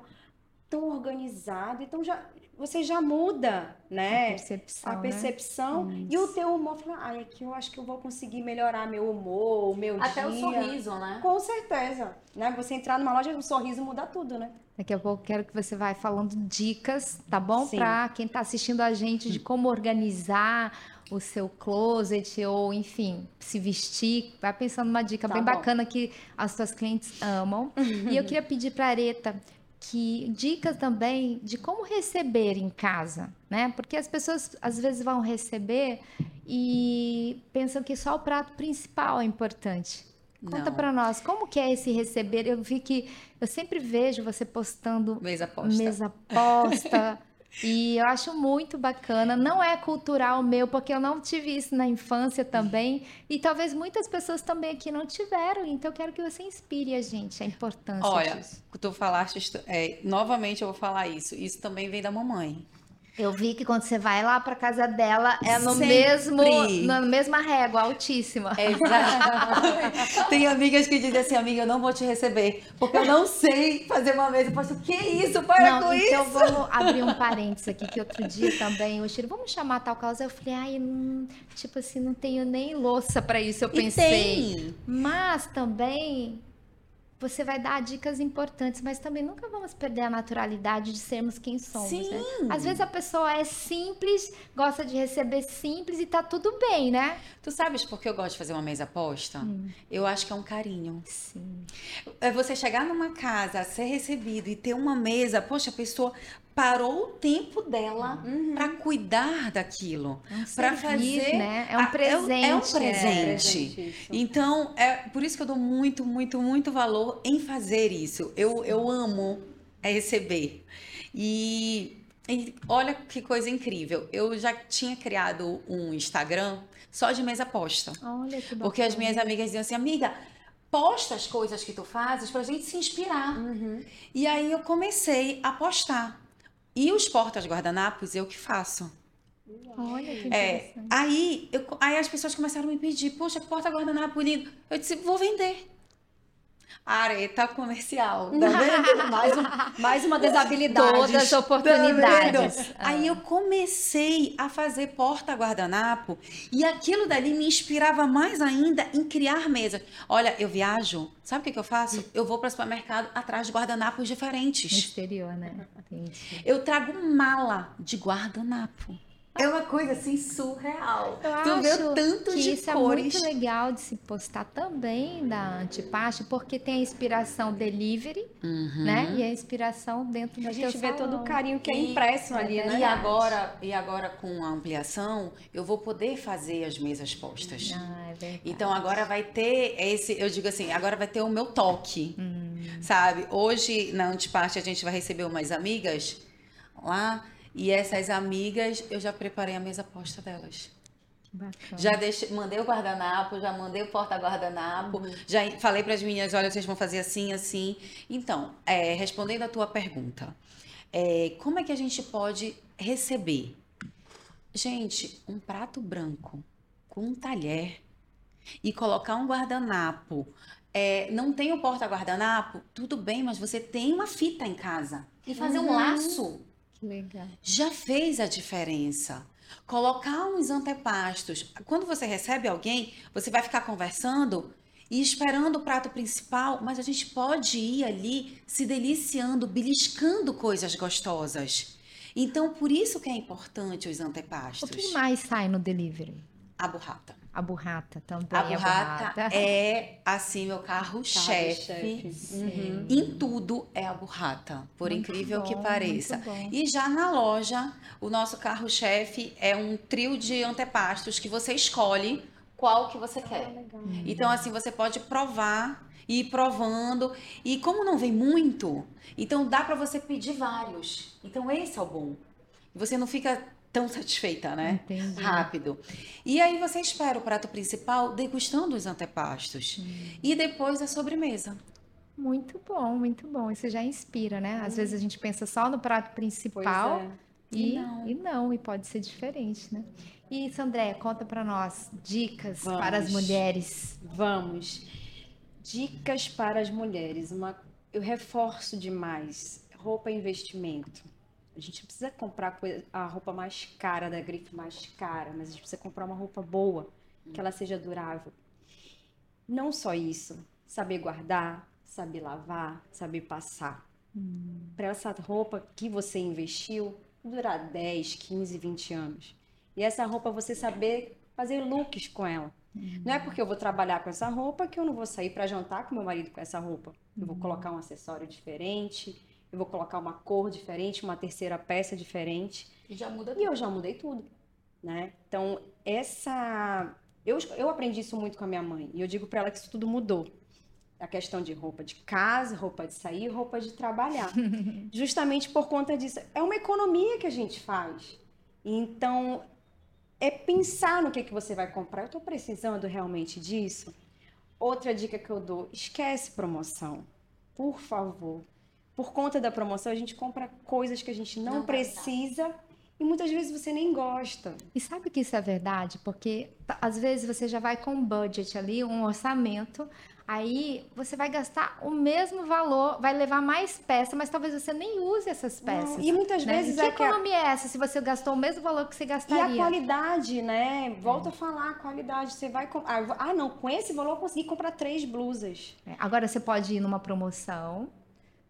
tão organizado. Então já, você já muda, né? A percepção, A né? percepção. E o teu humor, fala, ai, aqui eu acho que eu vou conseguir melhorar meu humor, o meu Até dia. o sorriso, né? Com certeza, né? Você entrar numa loja, um sorriso muda tudo, né? Daqui a pouco quero que você vá falando dicas, tá bom? Para quem está assistindo a gente de como organizar o seu closet ou, enfim, se vestir. Vai pensando numa dica Tá bem bom. bacana que as suas clientes amam. e eu queria pedir para Areta que dicas também de como receber em casa, né? Porque as pessoas às vezes vão receber e pensam que só o prato principal é importante. Conta para nós, como que é esse receber? Eu vi que eu sempre vejo você postando Mesa posta. mesa posta e eu acho muito bacana. Não é cultural meu, porque eu não tive isso na infância também e talvez muitas pessoas também aqui não tiveram. Então eu quero que você inspire a gente a importância Olha, disso. tu falaste, é, novamente eu vou falar isso. Isso também vem da mamãe. Eu vi que quando você vai lá pra casa dela, é no Sempre. mesmo, na mesma régua, altíssima. Exato. Tem amigas que dizem assim, amiga, eu não vou te receber, porque eu não sei fazer uma mesa. Eu posso, que isso? Para Não, com então isso. vamos abrir um parênteses aqui, que outro dia também, o Chiro, vamos chamar tal causa. Eu falei, ai, hum, tipo assim, não tenho nem louça pra isso, eu E pensei. tem. Mas também você vai dar dicas importantes, mas também nunca vamos perder a naturalidade de sermos quem somos. Sim. Né? Às vezes a pessoa é simples, gosta de receber simples e tá tudo bem, né? Tu sabes por que eu gosto de fazer uma mesa posta? Eu acho que é um carinho. Sim. É você chegar numa casa, ser recebido e ter uma mesa, poxa, a pessoa parou o tempo dela pra cuidar daquilo, É um para fazer, né? É um a- presente. é um é. presente. Presente, isso. Então, é por isso que eu dou muito, muito, muito valor em fazer isso. Eu, eu amo é receber. E, e olha que coisa incrível. Eu já tinha criado um Instagram só de mesa posta. Olha que bacana. Porque as minhas amigas diziam assim, amiga, posta as coisas que tu fazes pra gente se inspirar. Uhum. E aí eu comecei a postar. E os portas guardanapos eu que faço. Olha que É, aí, eu- aí as pessoas começaram a me pedir, poxa, que porta-guardanapo lindo. Eu disse, vou vender. Areta comercial, tá vendo? mais, um- mais uma desabilidade. Todas as Tá oportunidades. vendo? Aí eu comecei a fazer porta-guardanapo e aquilo dali me inspirava mais ainda em criar mesas. Olha, eu viajo, sabe o que, que eu faço? Eu vou para o supermercado atrás de guardanapos No diferentes. exterior, né? Entendi. Eu trago mala de guardanapo. É uma coisa assim surreal. Eu tu vê acho tanto que de isso cores. é muito legal de se postar também da Antipaste, porque tem a inspiração delivery, Uhum. né? E a inspiração dentro do A gente teu vê todo o salão. carinho que é E- impresso ali, é né? E agora, e agora com a ampliação, eu vou poder fazer as mesas postas. Ah, é verdade. Então agora vai ter esse, eu digo assim, agora vai ter o meu toque, Hum. sabe? Hoje na Antiparte a gente vai receber umas amigas lá e essas amigas eu já preparei a mesa posta delas. Bacana. Já deixei, mandei o guardanapo, já mandei o porta-guardanapo, já falei para as meninas, olha, vocês vão fazer assim, assim. Então, é, respondendo a tua pergunta, é, como é que a gente pode receber? Gente, um prato branco com um talher e colocar um guardanapo. É, não tem o porta-guardanapo? Tudo bem, mas você tem uma fita em casa. E fazer um laço legal. já fez a diferença. Colocar uns antepastos. Quando você recebe alguém, você vai ficar conversando e esperando o prato principal, mas a gente pode ir ali se deliciando, beliscando coisas gostosas. Então, por isso que é importante os O antepastos. que mais sai no delivery? A burrata. A burrata também. A burrata é, assim, meu carro-chefe. Carro-chefe. Uhum. Em tudo é a burrata, por Muito incrível que bom, pareça. muito bom. E já na loja, o nosso carro-chefe é um trio de antepastos que você escolhe qual que você quer. Então, assim, você pode provar e ir provando. E como não vem muito, então dá para você pedir vários. Então, esse é o bom. Você não fica tão satisfeita, né? Entendi. Rápido. E aí você espera o prato principal degustando os antepastos. E depois a sobremesa. Muito bom, muito bom. Isso já inspira, né? Às vezes a gente pensa só no prato principal é. e, E não. e não, e pode ser diferente, né? E isso, André, conta pra nós dicas para as Vamos. mulheres. Vamos. Dicas para as mulheres. Uma, eu reforço demais. Roupa é investimento. A gente precisa comprar a roupa mais cara, da grife mais cara, mas a gente precisa comprar uma roupa boa, que ela seja durável. Não só isso, saber guardar, saber lavar, saber passar. Para essa roupa que você investiu durar 10, 15, 20 anos. E essa roupa você saber fazer looks com ela. Não é porque eu vou trabalhar com essa roupa que eu não vou sair para jantar com meu marido com essa roupa. Eu vou colocar um acessório diferente, eu vou colocar uma cor diferente, uma terceira peça diferente. E já muda E eu já mudei tudo, né? Então, essa eu, eu aprendi isso muito com a minha mãe e eu digo para ela que isso tudo mudou. A questão de roupa de casa, roupa de sair, roupa de trabalhar. Justamente por conta disso. É uma economia que a gente faz. Então, é pensar no que, que você vai comprar. Eu estou precisando realmente disso? Outra dica que eu dou: esquece promoção. Por favor. Por conta da promoção, a gente compra coisas que a gente não, Não precisa E muitas vezes você nem gosta. E sabe que isso é verdade? Porque tá, às vezes você já vai com um budget ali, um orçamento, aí você vai gastar o mesmo valor, vai levar mais peça, mas talvez você nem use essas peças. Não, e muitas né? vezes que é que a- economia é essa se você gastou o mesmo valor que você E gastaria? a qualidade, né? Volta a falar, a qualidade. Você vai. com- Ah, ah, não, com esse valor eu consegui comprar três blusas. É, Agora você pode ir numa promoção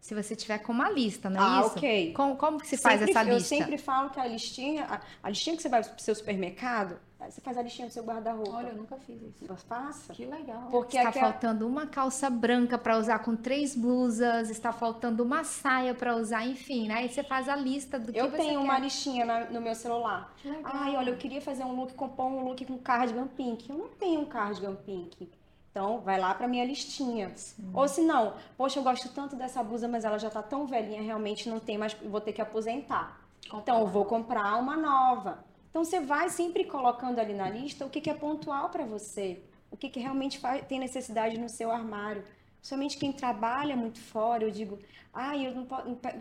se você tiver com uma lista, não é Ah, isso? ok. Como, como que se faz Sempre- essa Eu lista? sempre falo que a listinha, a, a listinha que você vai pro seu supermercado, você faz a listinha do seu guarda-roupa. Olha, eu nunca fiz isso. Faça. Que legal. Porque Está aquela- faltando uma calça branca para usar com três blusas, está faltando uma saia para usar, enfim, né? Aí você faz a lista do que eu você tenho quer. uma listinha na- no meu celular. Que legal. Ai, olha, eu queria fazer um look, compor um look com cardigan pink. Eu não tenho um cardigan pink. Então, vai lá pra minha listinha. Ou se não, poxa, eu gosto tanto dessa blusa, mas ela já tá tão velhinha, realmente não tem mais, vou ter que aposentar. Então, eu vou comprar uma nova. Então, você vai sempre colocando ali na lista o que, que é pontual para você, o que, que realmente faz- tem necessidade no seu armário. Somente quem trabalha muito fora, eu digo, ah, eu não,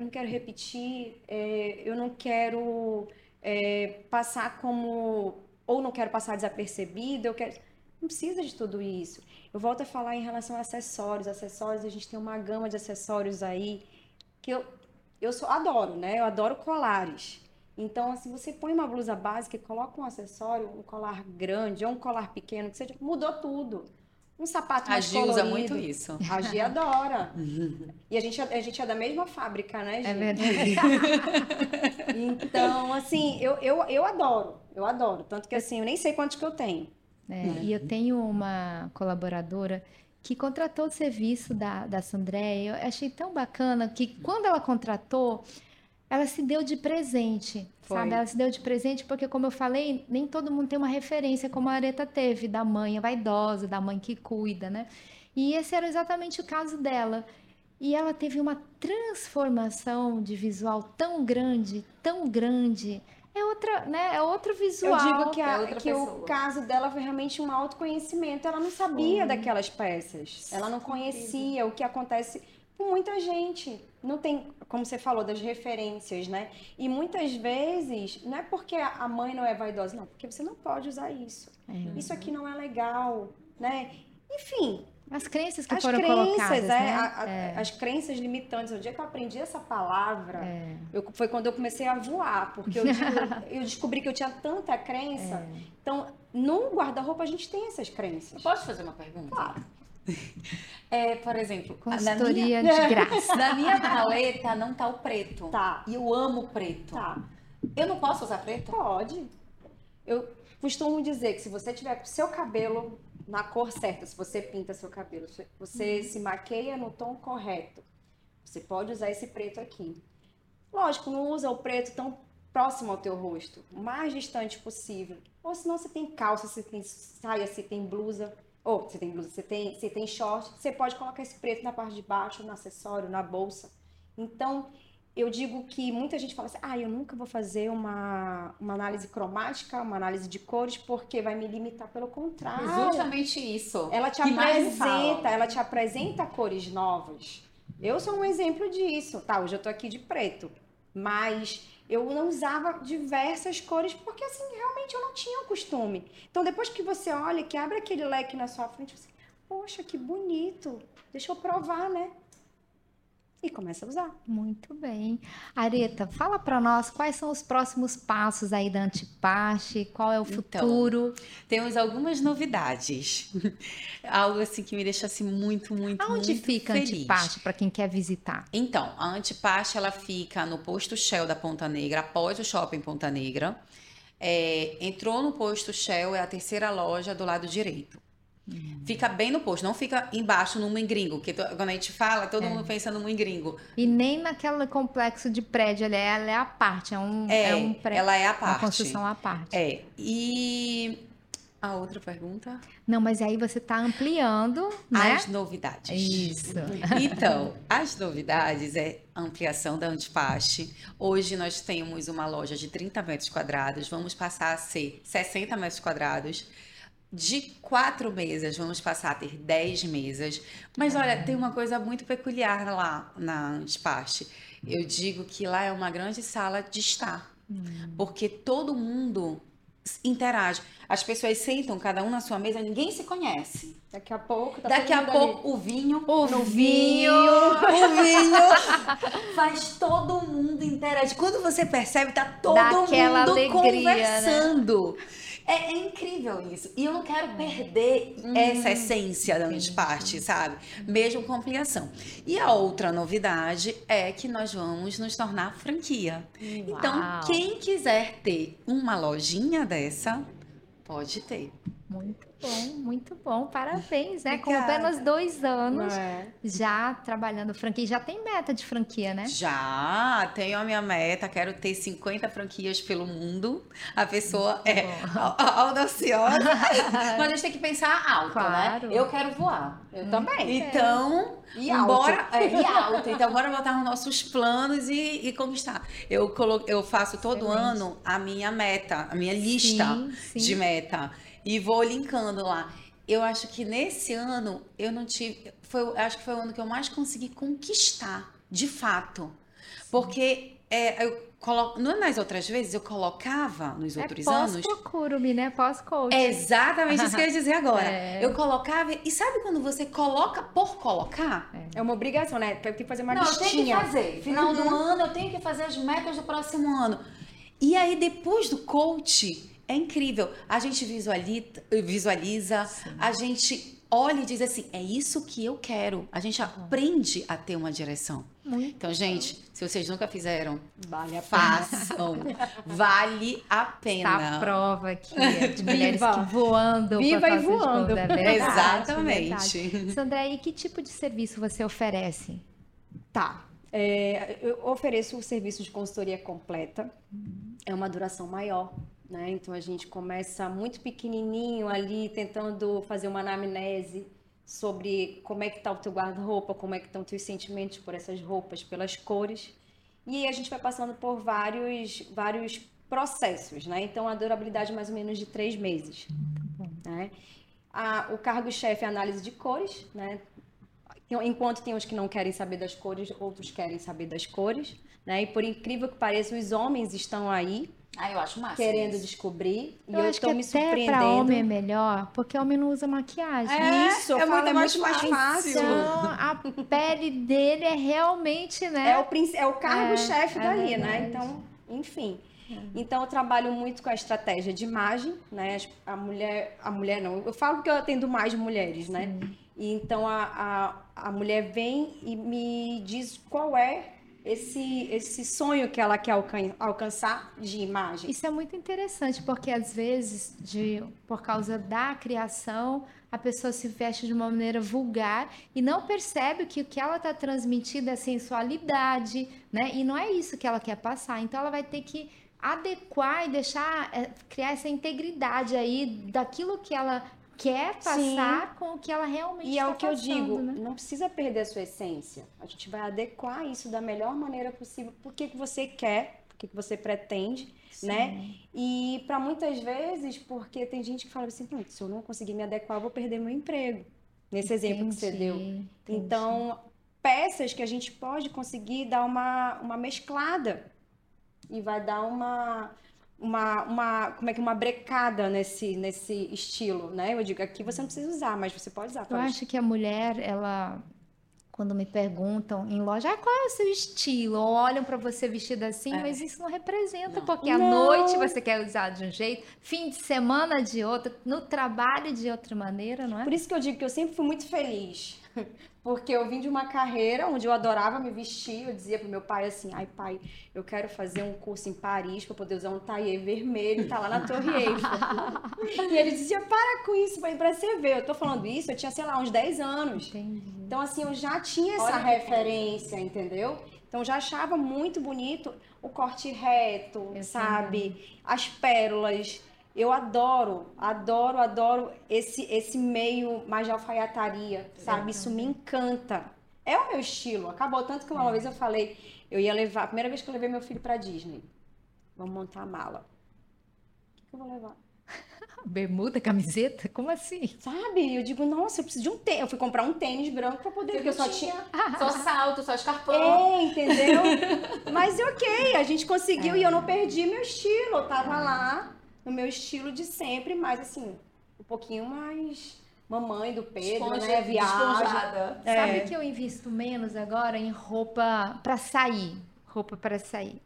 não quero repetir, é, eu não quero é, passar como, ou não quero passar desapercebido, eu quero. Não precisa de tudo isso. Eu volto a falar em relação a acessórios. Acessórios, a gente tem uma gama de acessórios aí que eu, eu só adoro, né? Eu adoro colares. Então, assim, você põe uma blusa básica e coloca um acessório, um colar grande ou um colar pequeno, que seja, mudou tudo. Um sapato A mais Gi usa muito isso. A Gi adora. E a gente, é- a gente é da mesma fábrica, né, Gi? É verdade. Então, assim, eu, eu, eu adoro. Eu adoro. Tanto que, assim, eu nem sei quantos que eu tenho. É, e eu tenho uma colaboradora que contratou o serviço da, da Sandré. Eu achei tão bacana que quando ela contratou, ela se deu de presente, Foi. sabe? Ela se deu de presente porque, como eu falei, nem todo mundo tem uma referência como a Areta teve, da mãe vaidosa, da mãe que cuida, né? E esse era exatamente o caso dela. E ela teve uma transformação de visual tão grande, tão grande. É outra, né? É outro visual. Eu digo que, a- é que o caso dela foi realmente um autoconhecimento. Ela não sabia daquelas peças. Ela não conhecia o que acontece com muita gente. Não tem, como você falou, das referências, né? E muitas vezes, não é porque a a mãe não é vaidosa, não, porque você não pode usar isso. É. Isso aqui não é legal, né? Enfim, As crenças que as foram crenças, colocadas, é, né? a- a- É. as crenças limitantes. O dia que eu aprendi essa palavra, É. eu- foi quando eu comecei a voar, porque eu, eu descobri que eu tinha tanta crença. É. Então, no guarda-roupa a gente tem essas crenças. Posso fazer uma pergunta? Claro. É, por exemplo, na minha, Consultoria de graça. na minha paleta não tá o preto. Tá. E eu amo preto. Tá, Eu não posso usar preto? pode. Eu costumo dizer que se você tiver com seu cabelo na cor certa, se você pinta seu cabelo, se você se maqueia no tom correto, você pode usar esse preto aqui. Lógico, não usa o preto tão próximo ao teu rosto, o mais distante possível. Ou senão você tem calça, você tem saia, você tem blusa, ou você tem blusa, você tem, você tem short, você pode colocar esse preto na parte de baixo, no acessório, na bolsa. Então, eu digo que muita gente fala assim, ah, eu nunca vou fazer uma, uma análise cromática, uma análise de cores, porque vai me limitar. Pelo contrário, Justamente isso. ela te apresenta, ela te apresenta cores novas. Eu sou um exemplo disso, tá? Hoje eu tô aqui de preto, mas eu não usava diversas cores porque assim realmente eu não tinha o costume. Então depois que você olha, que abre aquele leque na sua frente, você, poxa, que bonito. Deixa eu provar, né? E começa a usar. Muito bem. Areta, fala para nós quais são os próximos passos aí da Antipaste, qual é o Então, futuro. Temos algumas novidades. Algo assim que me deixa assim muito, muito, Aonde muito fica a feliz. Antipaste para quem quer visitar? Então, a Antipaste ela fica no posto Shell da Ponta Negra, após o shopping Ponta Negra. É, entrou no posto Shell, é a terceira loja do lado direito. Fica bem no posto, não fica embaixo no Mingringo, porque to- quando a gente fala, todo mundo pensa no Mingringo. E nem naquele complexo de prédio ali, ela é a parte, é um, é, É, um prédio, ela é a uma parte. construção à parte. É, e a outra pergunta? Não, mas aí você está ampliando, né? As novidades. Isso. Então, as novidades é ampliação da Antipaste. Hoje nós temos uma loja de 30 metros quadrados, vamos passar a ser 60 metros quadrados. De quatro mesas, vamos passar a ter 10 mesas. Mas olha, tem uma coisa muito peculiar lá na Antipaste. Eu digo que lá é uma grande sala de estar. Porque todo mundo interage. As pessoas sentam cada um na sua mesa, ninguém se conhece. Daqui a pouco tá Daqui a pouco o vinho, O no vinho. o vinho faz todo mundo interagir. Quando você percebe, tá todo Dá aquela mundo alegria, né? É, é incrível isso. E eu não quero perder Uhum. essa essência da parte, sabe? Mesmo com ampliação. E a outra novidade é que nós vamos nos tornar franquia. Então, Uau. quem quiser ter uma lojinha dessa, pode ter. Muito bom, muito bom. Parabéns, né? Com Obrigada. apenas dois anos É. já trabalhando franquia. Já tem meta de franquia, né? Já tenho a minha meta, quero ter 50 franquias pelo mundo. A pessoa é au- au- audaciosa, mas a gente tem que pensar alto, Claro. né? Eu quero voar. Eu também. Então, E alto. bora, é, e alto. Então, bora botar os nossos planos e, e conquistar. Eu, colo, eu faço todo Excelente. ano a minha meta, a minha lista Sim, sim. de meta. E vou linkando lá. Eu acho que nesse ano eu não tive. Foi, acho que foi o ano que eu mais consegui conquistar, de fato. Porque é, eu colo, não nas outras vezes eu colocava nos É outros anos. pós-procuro-me, né? Pós-coach. É exatamente isso que eu ia dizer agora. É. Eu colocava. E sabe quando você coloca por colocar? É uma obrigação, né? Tem que fazer uma Não, eu tenho que listinha. fazer. Final do ano, eu tenho que fazer as metas do próximo ano. E aí, depois do coach, é incrível. A gente visualiza, visualiza a gente olha e diz assim: é isso que eu quero. A gente aprende a ter uma direção. Muito. Então, gente, se vocês nunca fizeram, Vale a pena. façam. vale a Tá a pena. prova aqui é, de mulheres Viva. que voando. Viva e voando. É verdade, Exatamente. verdade. Sandra, e que tipo de serviço você oferece? Tá. É, eu ofereço o serviço de consultoria completa. É uma duração maior, né? Então a gente começa muito pequenininho ali, tentando fazer uma anamnese sobre como é que tá o teu guarda-roupa, como é que estão teus sentimentos por essas roupas, pelas cores. E a gente vai passando por vários, vários processos, né? Então a durabilidade é mais ou menos de três meses. Né? A- o cargo-chefe é análise de cores, né? Tem- Enquanto tem uns que não querem saber das cores, outros querem saber das cores, né? E por incrível que pareça, os homens estão aí Ah, eu acho massa. querendo isso. descobrir e Eu eu acho que me até pra homem é melhor, porque homem não usa maquiagem. É, Isso, eu é muito é mais muito mais fácil. fácil. Então, a pele dele é realmente, né? É o, é o cargo-chefe É, é dali, né? verdade. Então, enfim. Então, eu trabalho muito com a estratégia de imagem, né? A mulher, a mulher não, eu falo que eu atendo mais mulheres, né? E então, a, a, a mulher vem e me diz qual é esse, esse sonho que ela quer alcan- alcançar de imagem. Isso é muito interessante, porque às vezes, de, por causa da criação, a pessoa se veste de uma maneira vulgar e não percebe que o que ela está transmitindo é sensualidade, né? E não é isso que ela quer passar. Então ela vai ter que adequar e deixar, é, criar essa integridade aí daquilo que ela quer passar com o que ela realmente E é está o que eu passando, digo, né? não precisa perder a sua essência. A gente vai adequar isso da melhor maneira possível. Por que, você quer, por que, você pretende, né? E para muitas vezes, porque tem gente que fala assim, "Não, se eu não conseguir me adequar, eu vou perder meu emprego. Nesse exemplo que você Entendi, deu. entendi. Então, peças que a gente pode conseguir dar uma, uma mesclada e vai dar uma, uma, uma, como é que uma brecada nesse, nesse estilo, né? Eu digo, aqui você não precisa usar, mas você pode usar. Eu Fala, acho que a mulher, ela, quando me perguntam em loja, ah, qual é o seu estilo? Ou olham pra você vestida assim, mas isso não representa, Não. porque à noite você quer usar de um jeito, fim de semana de outro, no trabalho de outra maneira, não é? Por isso que eu digo que eu sempre fui muito feliz. Porque eu vim de uma carreira onde eu adorava me vestir. Eu dizia pro meu pai assim: ai, pai, eu quero fazer um curso em Paris para poder usar um taillé vermelho e tá lá na Torre Eiffel. e ele dizia: para com isso, pai, pra você ver. Eu tô falando isso, eu tinha, sei lá, uns 10 anos. Entendi. Então, assim, eu já tinha essa Olha referência, entendeu? Então, já achava muito bonito o corte reto, Eu sabe? As pérolas. Eu adoro, adoro, adoro esse, esse meio mais de alfaiataria, sabe? Isso me encanta. É o meu estilo. Acabou tanto que uma vez eu falei, eu ia levar, a primeira vez que eu levei meu filho pra Disney. Vamos montar a mala. O que, que eu vou levar? Bermuda, camiseta? Como assim? Sabe? Eu digo, nossa, eu preciso de um tênis. Eu fui comprar um tênis branco pra poder, porque eu só tinha. Só salto, só escarpão. É, entendeu? Mas ok, a gente conseguiu e eu não perdi meu estilo. Eu tava lá no meu estilo de sempre, mas assim, um pouquinho mais mamãe do Pedro, Esponja- né? Viagem. É. Sabe que eu invisto menos agora em roupa pra sair? Roupa pra sair.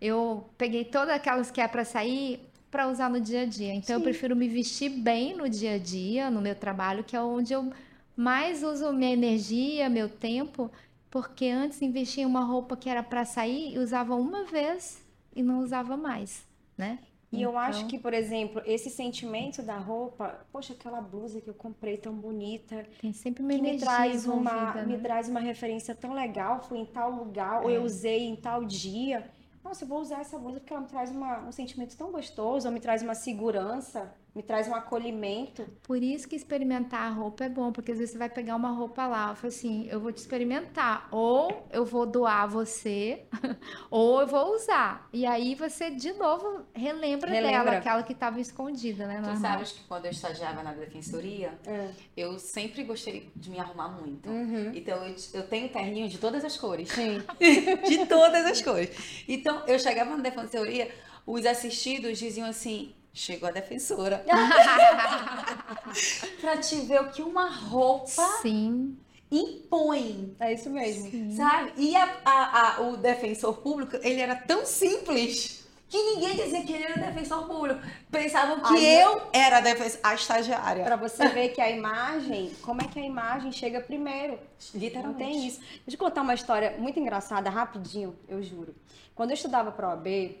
Eu peguei todas aquelas que é pra sair pra usar no dia a dia. Então eu Sim. prefiro me vestir bem no dia a dia, no meu trabalho, que é onde eu mais uso minha energia, meu tempo, porque antes investia em uma roupa que era pra sair e usava uma vez e não usava mais, né? E eu acho Então- que, por exemplo, esse sentimento da roupa, poxa, aquela blusa que eu comprei tão bonita, Tem sempre uma que me traz uma, envolvida, me né? traz uma referência tão legal, fui em tal lugar, ou eu É. usei em tal dia. Nossa, eu vou usar essa blusa porque ela me traz uma- um sentimento tão gostoso, ou me traz uma segurança, me traz um acolhimento. Por isso que experimentar a roupa é bom, porque às vezes você vai pegar uma roupa lá, eu falo assim, eu vou te experimentar, ou eu vou doar a você, ou eu vou usar. E aí você de novo relembra, Relembra. dela, aquela que estava escondida, né? Tu normal. sabes que quando eu estagiava na defensoria, É. eu sempre gostei de me arrumar muito. Uhum. Então eu, eu tenho terninho de todas as cores. Sim. de todas as cores. Então eu chegava na defensoria, os assistidos diziam assim: chegou a defensora. pra te ver o que uma roupa Sim, impõe. É isso mesmo. sim. Sabe? E a- a- a- o defensor público, ele era tão simples que ninguém dizia que ele era defensor público. Pensavam que Ai, eu era a, defens- a estagiária. Pra você ver que a imagem, como é que a imagem chega primeiro? Não Literalmente. tem isso. Deixa eu contar uma história muito engraçada, rapidinho, eu juro. Quando eu estudava para OAB,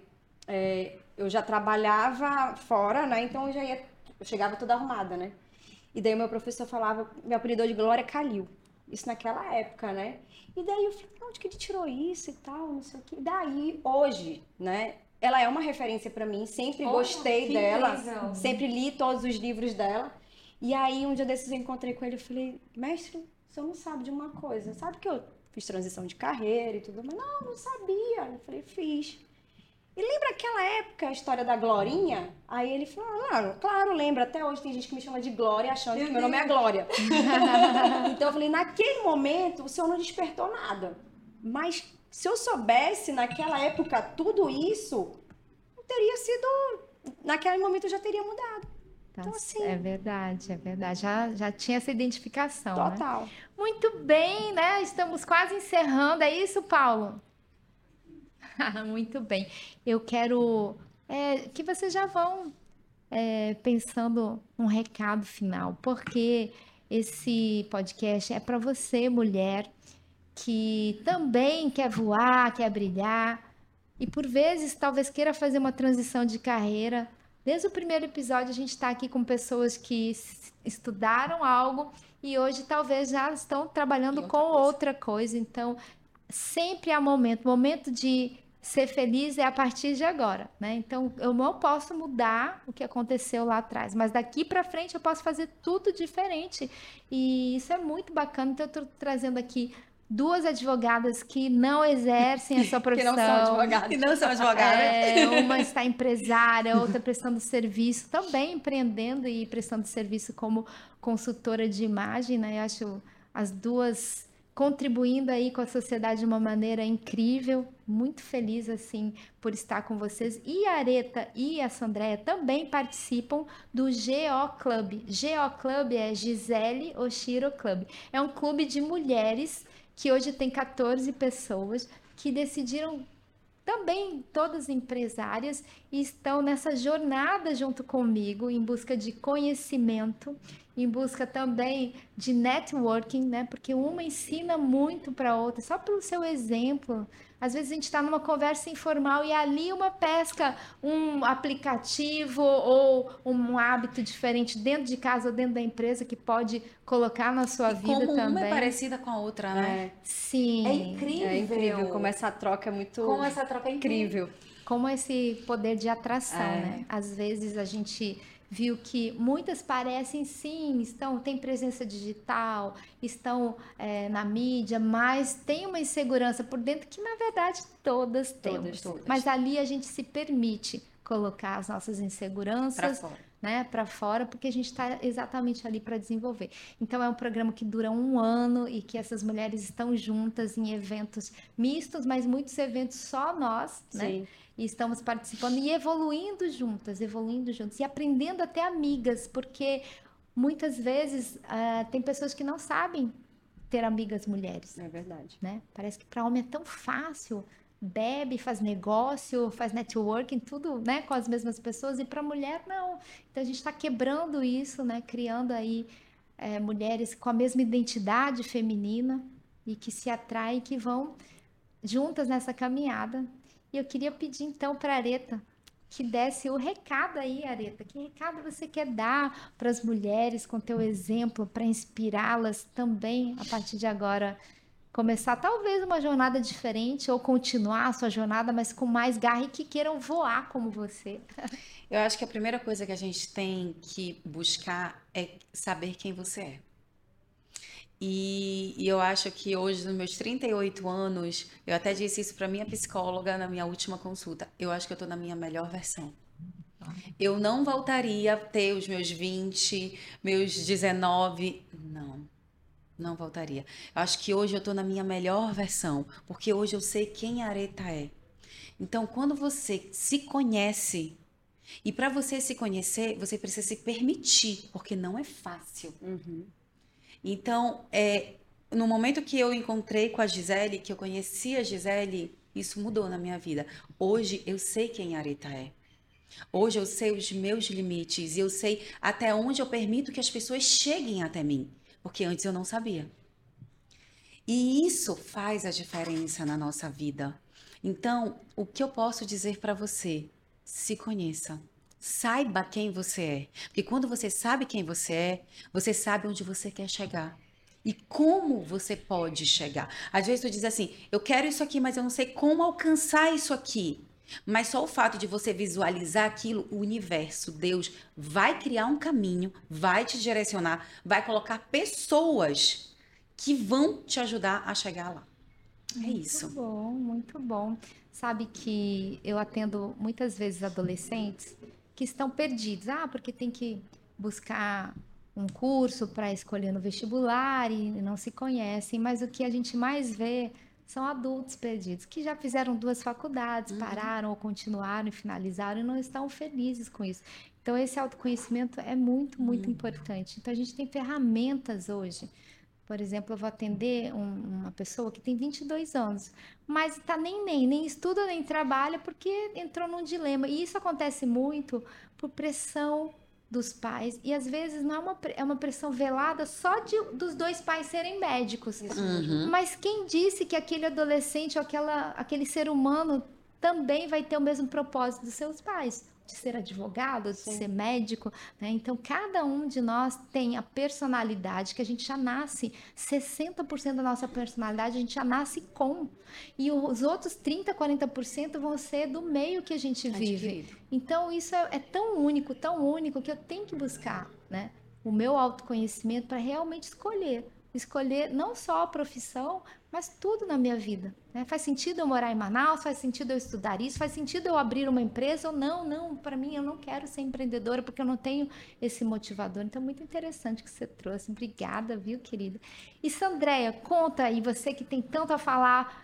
é, eu já trabalhava fora, né? Então eu já ia, eu chegava toda arrumada, né? E daí meu professor falava, me apelidou de Glória Calil. Isso naquela época, né? E daí eu falei, onde que ele tirou isso e tal, não sei o quê. Daí, hoje, né? Ela é uma referência para mim, sempre Olha, gostei dela, incrível. sempre li todos os livros dela. E aí, um dia desses eu encontrei com ele e falei, mestre, senhor não sabe de uma coisa. Sabe que eu fiz transição de carreira e tudo, mas não, não sabia. Eu falei, fiz. E lembra aquela época, a história da Glorinha? Aí ele falou, ah, claro, lembra. Até hoje tem gente que me chama de Glória, achando Meu que meu nome é. Glória. então eu falei, naquele momento o senhor não despertou nada. Mas se eu soubesse naquela época tudo isso, não teria sido. Naquele momento eu já teria mudado. Tá Então, c- assim- É verdade, é verdade. Já, já tinha essa identificação, né? Total. Muito bem, né? Estamos quase encerrando. É isso, Paulo? Muito bem. Eu quero é, que vocês já vão é, pensando um recado final, porque esse podcast é para você, mulher, que também quer voar, quer brilhar e por vezes talvez queira fazer uma transição de carreira. Desde o primeiro episódio, a gente está aqui com pessoas que estudaram algo e hoje talvez já estão trabalhando outra com coisa. outra coisa. Então, sempre há momento. Momento de ser feliz é a partir de agora, né? Então, eu não posso mudar o que aconteceu lá atrás, mas daqui para frente eu posso fazer tudo diferente. E isso é muito bacana. Então, eu estou trazendo aqui duas advogadas que não exercem a sua Que profissão. não são advogados. E não são advogadas. É, uma está empresária, outra prestando serviço, também empreendendo e prestando serviço como consultora de imagem, né? Eu acho as duas contribuindo aí com a sociedade de uma maneira incrível. Muito feliz assim por estar com vocês. E a Areta e a Sandréia também participam do GO Club. GO Club é Gisele Oshiro Club. É um clube de mulheres que hoje tem 14 pessoas que decidiram também todas empresárias estão nessa jornada junto comigo em busca de conhecimento, em busca também de networking, né? Porque uma ensina muito para outra, só pelo seu exemplo. Às vezes a gente está numa conversa informal e ali uma pesca um aplicativo ou um hábito diferente dentro de casa ou dentro da empresa que pode colocar na sua E vida como também. uma é parecida com a outra, né? É, Sim. É incrível. é incrível como essa troca é muito Como essa troca é incrível. incrível. como esse poder de atração, É. né? Às vezes a gente viu que muitas parecem sim, estão, tem presença digital, estão é, na mídia, mas tem uma insegurança por dentro que na verdade todas temos. todas. Mas ali a gente se permite colocar as nossas inseguranças fora. né, para fora, porque a gente está exatamente ali para desenvolver. Então é um programa que dura um ano e que essas mulheres estão juntas em eventos mistos, mas muitos eventos só nós, né? E estamos participando e evoluindo juntas, evoluindo juntas e aprendendo até amigas, porque muitas vezes ah, tem pessoas que não sabem ter amigas mulheres É verdade. né? Parece que para homem é tão fácil, bebe, faz negócio, faz networking, tudo, né, com as mesmas pessoas e para mulher não. Então a gente está quebrando isso, né, criando aí é, mulheres com a mesma identidade feminina e que se atraem, que vão juntas nessa caminhada. E eu queria pedir então para Areta que desse o recado aí, Areta. Que recado você quer dar para as mulheres com teu exemplo para inspirá-las também a partir de agora começar talvez uma jornada diferente ou continuar a sua jornada, mas com mais garra e que queiram voar como você. Eu acho que a primeira coisa que a gente tem que buscar é saber quem você é. E, e eu acho que hoje, nos meus 38 anos, eu até disse isso para minha psicóloga na minha última consulta. Eu acho que eu estou na minha melhor versão. Eu não voltaria a ter os meus 20, meus 19. Não, não voltaria. Eu acho que hoje eu estou na minha melhor versão, porque hoje eu sei quem a Areta é. Então, quando você se conhece, e para você se conhecer, você precisa se permitir, porque não é fácil. Uhum. Então, é, no momento que eu encontrei com a Gisele, que eu conheci a Gisele, isso mudou na minha vida. Hoje eu sei quem a Areta é. Hoje eu sei os meus limites e eu sei até onde eu permito que as pessoas cheguem até mim, porque antes eu não sabia. E isso faz a diferença na nossa vida. Então, o que eu posso dizer para você? Se conheça. Saiba quem você é. Porque quando você sabe quem você é, você sabe onde você quer chegar. E como você pode chegar. Às vezes tu diz assim: eu quero isso aqui, mas eu não sei como alcançar isso aqui. Mas só o fato de você visualizar aquilo, o universo, Deus, vai criar um caminho, vai te direcionar, vai colocar pessoas que vão te ajudar a chegar lá. É isso. Muito bom, muito bom. Sabe que eu atendo muitas vezes adolescentes que estão perdidos. Ah, porque tem que buscar um curso para escolher no vestibular e não se conhecem. Mas o que a gente mais vê são adultos perdidos que já fizeram duas faculdades, pararam ou continuaram e finalizaram e não estão felizes com isso. Então, esse autoconhecimento é muito, muito importante. Então, a gente tem ferramentas hoje. Por exemplo, eu vou atender um- uma pessoa que tem 22 anos, mas está nem nem, nem estuda nem trabalha porque entrou num dilema. E isso acontece muito por pressão dos pais e às vezes não é uma, é uma pressão velada só de, dos dois pais serem médicos. Uhum. Mas quem disse que aquele adolescente ou aquela, aquele ser humano também vai ter o mesmo propósito dos seus pais? De ser advogado, de Sim. ser médico, né? Então, cada um de nós tem a personalidade que a gente já nasce, 60% da nossa personalidade a gente já nasce com. E os outros 30, 40% vão ser do meio que a gente vive. Adquirido. Então, isso é, é tão único, tão único, que eu tenho que buscar, né? O meu autoconhecimento para realmente escolher. Escolher não só a profissão, mas tudo na minha vida. né? Faz sentido eu morar em Manaus? Faz sentido eu estudar isso? Faz sentido eu abrir uma empresa ou não? Não, para mim eu não quero ser empreendedora porque eu não tenho esse motivador. Então, muito interessante que você trouxe. Obrigada, viu, querida? E Sandréia, conta aí, você que tem tanto a falar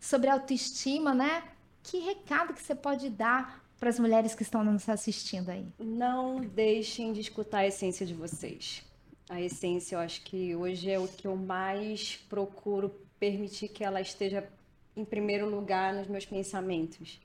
sobre autoestima, né? Que recado que você pode dar para as mulheres que estão nos assistindo aí? Não deixem de escutar a essência de vocês. A essência, eu acho que hoje é o que eu mais procuro permitir que ela esteja em primeiro lugar nos meus pensamentos.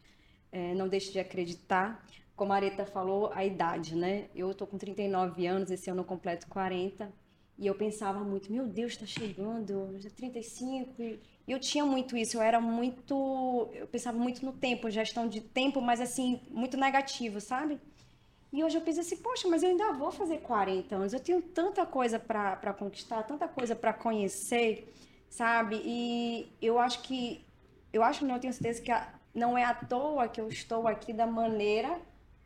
É, não deixe de acreditar. Como a Areta falou, a idade, né? Eu tô com 39 anos, esse ano eu completo 40. E eu pensava muito, meu Deus, tá chegando, já 35. E eu tinha muito isso, eu era muito. Eu pensava muito no tempo, gestão de tempo, mas assim, muito negativo, sabe? E hoje eu penso assim, poxa, mas eu ainda vou fazer 40 anos, eu tenho tanta coisa para conquistar, tanta coisa para conhecer, sabe? E eu acho que, eu acho não, eu tenho certeza que a- não é à toa que eu estou aqui da maneira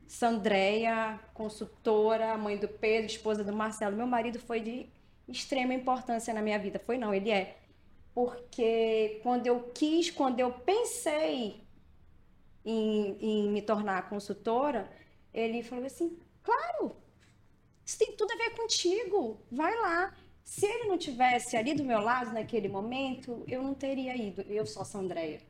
Sandréia, consultora, mãe do Pedro, esposa do Marcelo. Meu marido foi de extrema importância na minha vida. Foi não, ele é. Porque quando eu quis, quando eu pensei em, em me tornar consultora, ele falou assim: Claro! Isso tem tudo a ver contigo. Vai lá. Se ele não tivesse ali do meu lado naquele momento, eu não teria ido. Eu sou a Sandreia.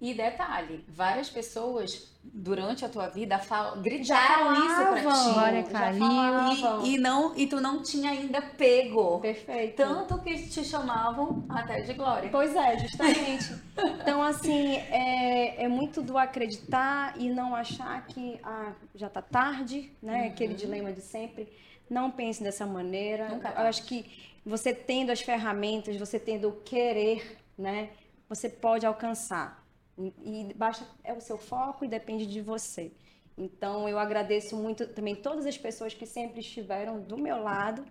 E detalhe, várias pessoas durante a tua vida fal... gritaram isso pra ti. Calil. falavam. E, e não, e tu não tinha ainda pego. Perfeito. Tanto que te chamavam até de Glória. Pois é, justamente. Então, assim, é, é muito do acreditar e não achar que ah, já tá tarde, né? Aquele dilema de sempre. Não pense dessa maneira. Nunca Eu acho que você tendo as ferramentas, você tendo o querer, né? Você pode alcançar. E, e basta, é o seu foco e depende de você. Então, eu agradeço muito também todas as pessoas que sempre estiveram do meu lado,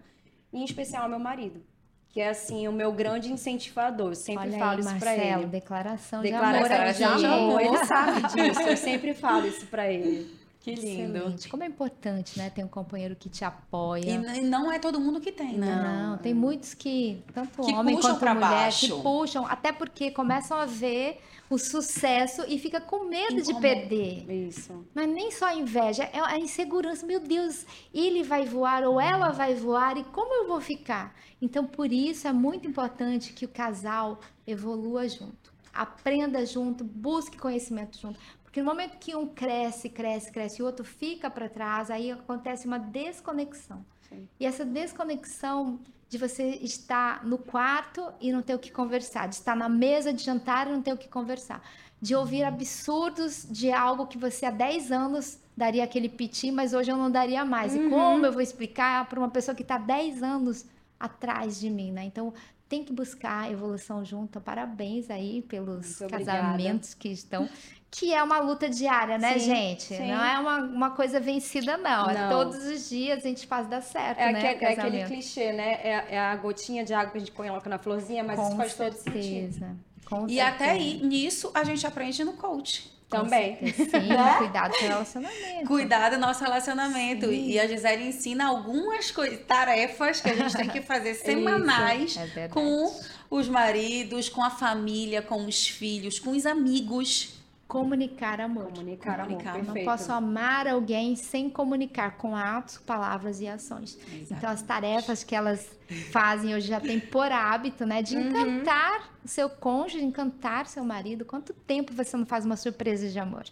e em especial ao meu marido, que é assim o meu grande incentivador. Eu sempre Olha falo aí, isso pra Marcelo, ele. declaração, Declaração de de amor. amor, aqui. ele sabe disso. Eu sempre falo isso pra ele. Que lindo. Excelente. Como é importante, né, ter um companheiro que te apoia. E não é todo mundo que tem, né? Não, tem muitos que, tanto Que homem quanto mulher, baixo. que puxam, até porque começam a ver o sucesso e fica com medo de Incomoda. perder. Isso. Mas nem só a inveja, é a insegurança. Meu Deus, ele vai voar ou ela vai voar e como eu vou ficar? Então, por isso é muito importante que o casal evolua junto, aprenda junto, busque conhecimento junto. Porque no momento que um cresce, cresce, cresce e o outro fica para trás, aí acontece uma desconexão. Sim. E essa desconexão de você estar no quarto e não ter o que conversar, de estar na mesa de jantar e não ter o que conversar, de ouvir absurdos de algo que você há 10 anos daria aquele piti, mas hoje eu não daria mais. E como eu vou explicar para uma pessoa que está 10 anos atrás de mim, né? Então, tem que buscar evolução junto. Parabéns aí pelos Muito obrigada. casamentos que estão. Que é uma luta diária, né, Sim, gente? sim. Não é uma, uma coisa vencida, não. É Não. todos os dias a gente faz dar certo, É, né? aque- é aquele clichê, né? É, é a gotinha de água que a gente coloca na florzinha, mas isso Com faz todo sentido. certeza. Com E até certeza. aí, nisso, a gente aprende no coach. Também. Sim, cuidado com o relacionamento. Cuidar do nosso relacionamento. E a Gisele ensina algumas tarefas que a gente tem que fazer semanais É com os maridos, com a família, com os filhos, com os amigos. Comunicar amor. Comunicar, Comunicar, amor, não Não posso amar alguém sem comunicar com atos, palavras e ações. Então, as tarefas que elas fazem hoje já tem por hábito, né? De encantar o seu cônjuge, encantar seu marido. Quanto tempo você não faz uma surpresa de amor?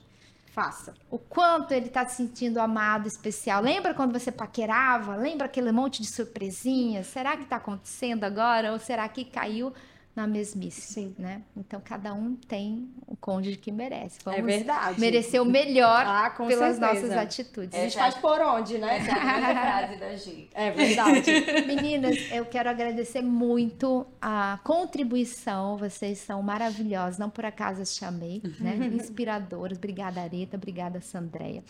Faça. O quanto ele tá se sentindo amado, especial. Lembra quando você paquerava? Lembra aquele monte de surpresinhas? Será que tá acontecendo agora? Ou será que caiu na mesmice? Sim. Né? Então, cada um tem o cônjuge que merece. Vamos É verdade. merecer o melhor Ah, com pelas certeza. nossas atitudes. A gente faz por onde, né? Essa é a frase da Gi. É verdade. Meninas, eu quero agradecer muito a contribuição. Vocês são maravilhosas. Não por acaso as chamei, né? Inspiradoras. Obrigada, Areta. Obrigada, Sandreia.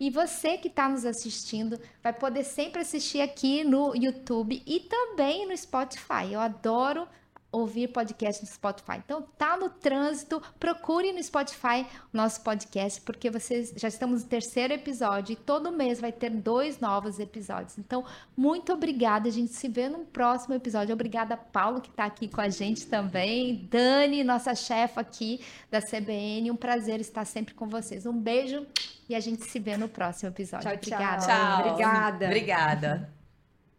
E você que está nos assistindo vai poder sempre assistir aqui no YouTube e também no Spotify. Eu adoro ouvir podcast no Spotify. Então, tá no trânsito, procure no Spotify o nosso podcast, porque vocês já estamos no terceiro episódio e todo mês vai ter dois novos episódios. Então, muito obrigada. A gente se vê no próximo episódio. Obrigada, Paulo, que está aqui com a gente também. Dani, nossa chefa aqui da CBN. Um prazer estar sempre com vocês. Um beijo e a gente se vê no próximo episódio. Tchau, tchau. Obrigada. Tchau. Obrigada. Obrigada.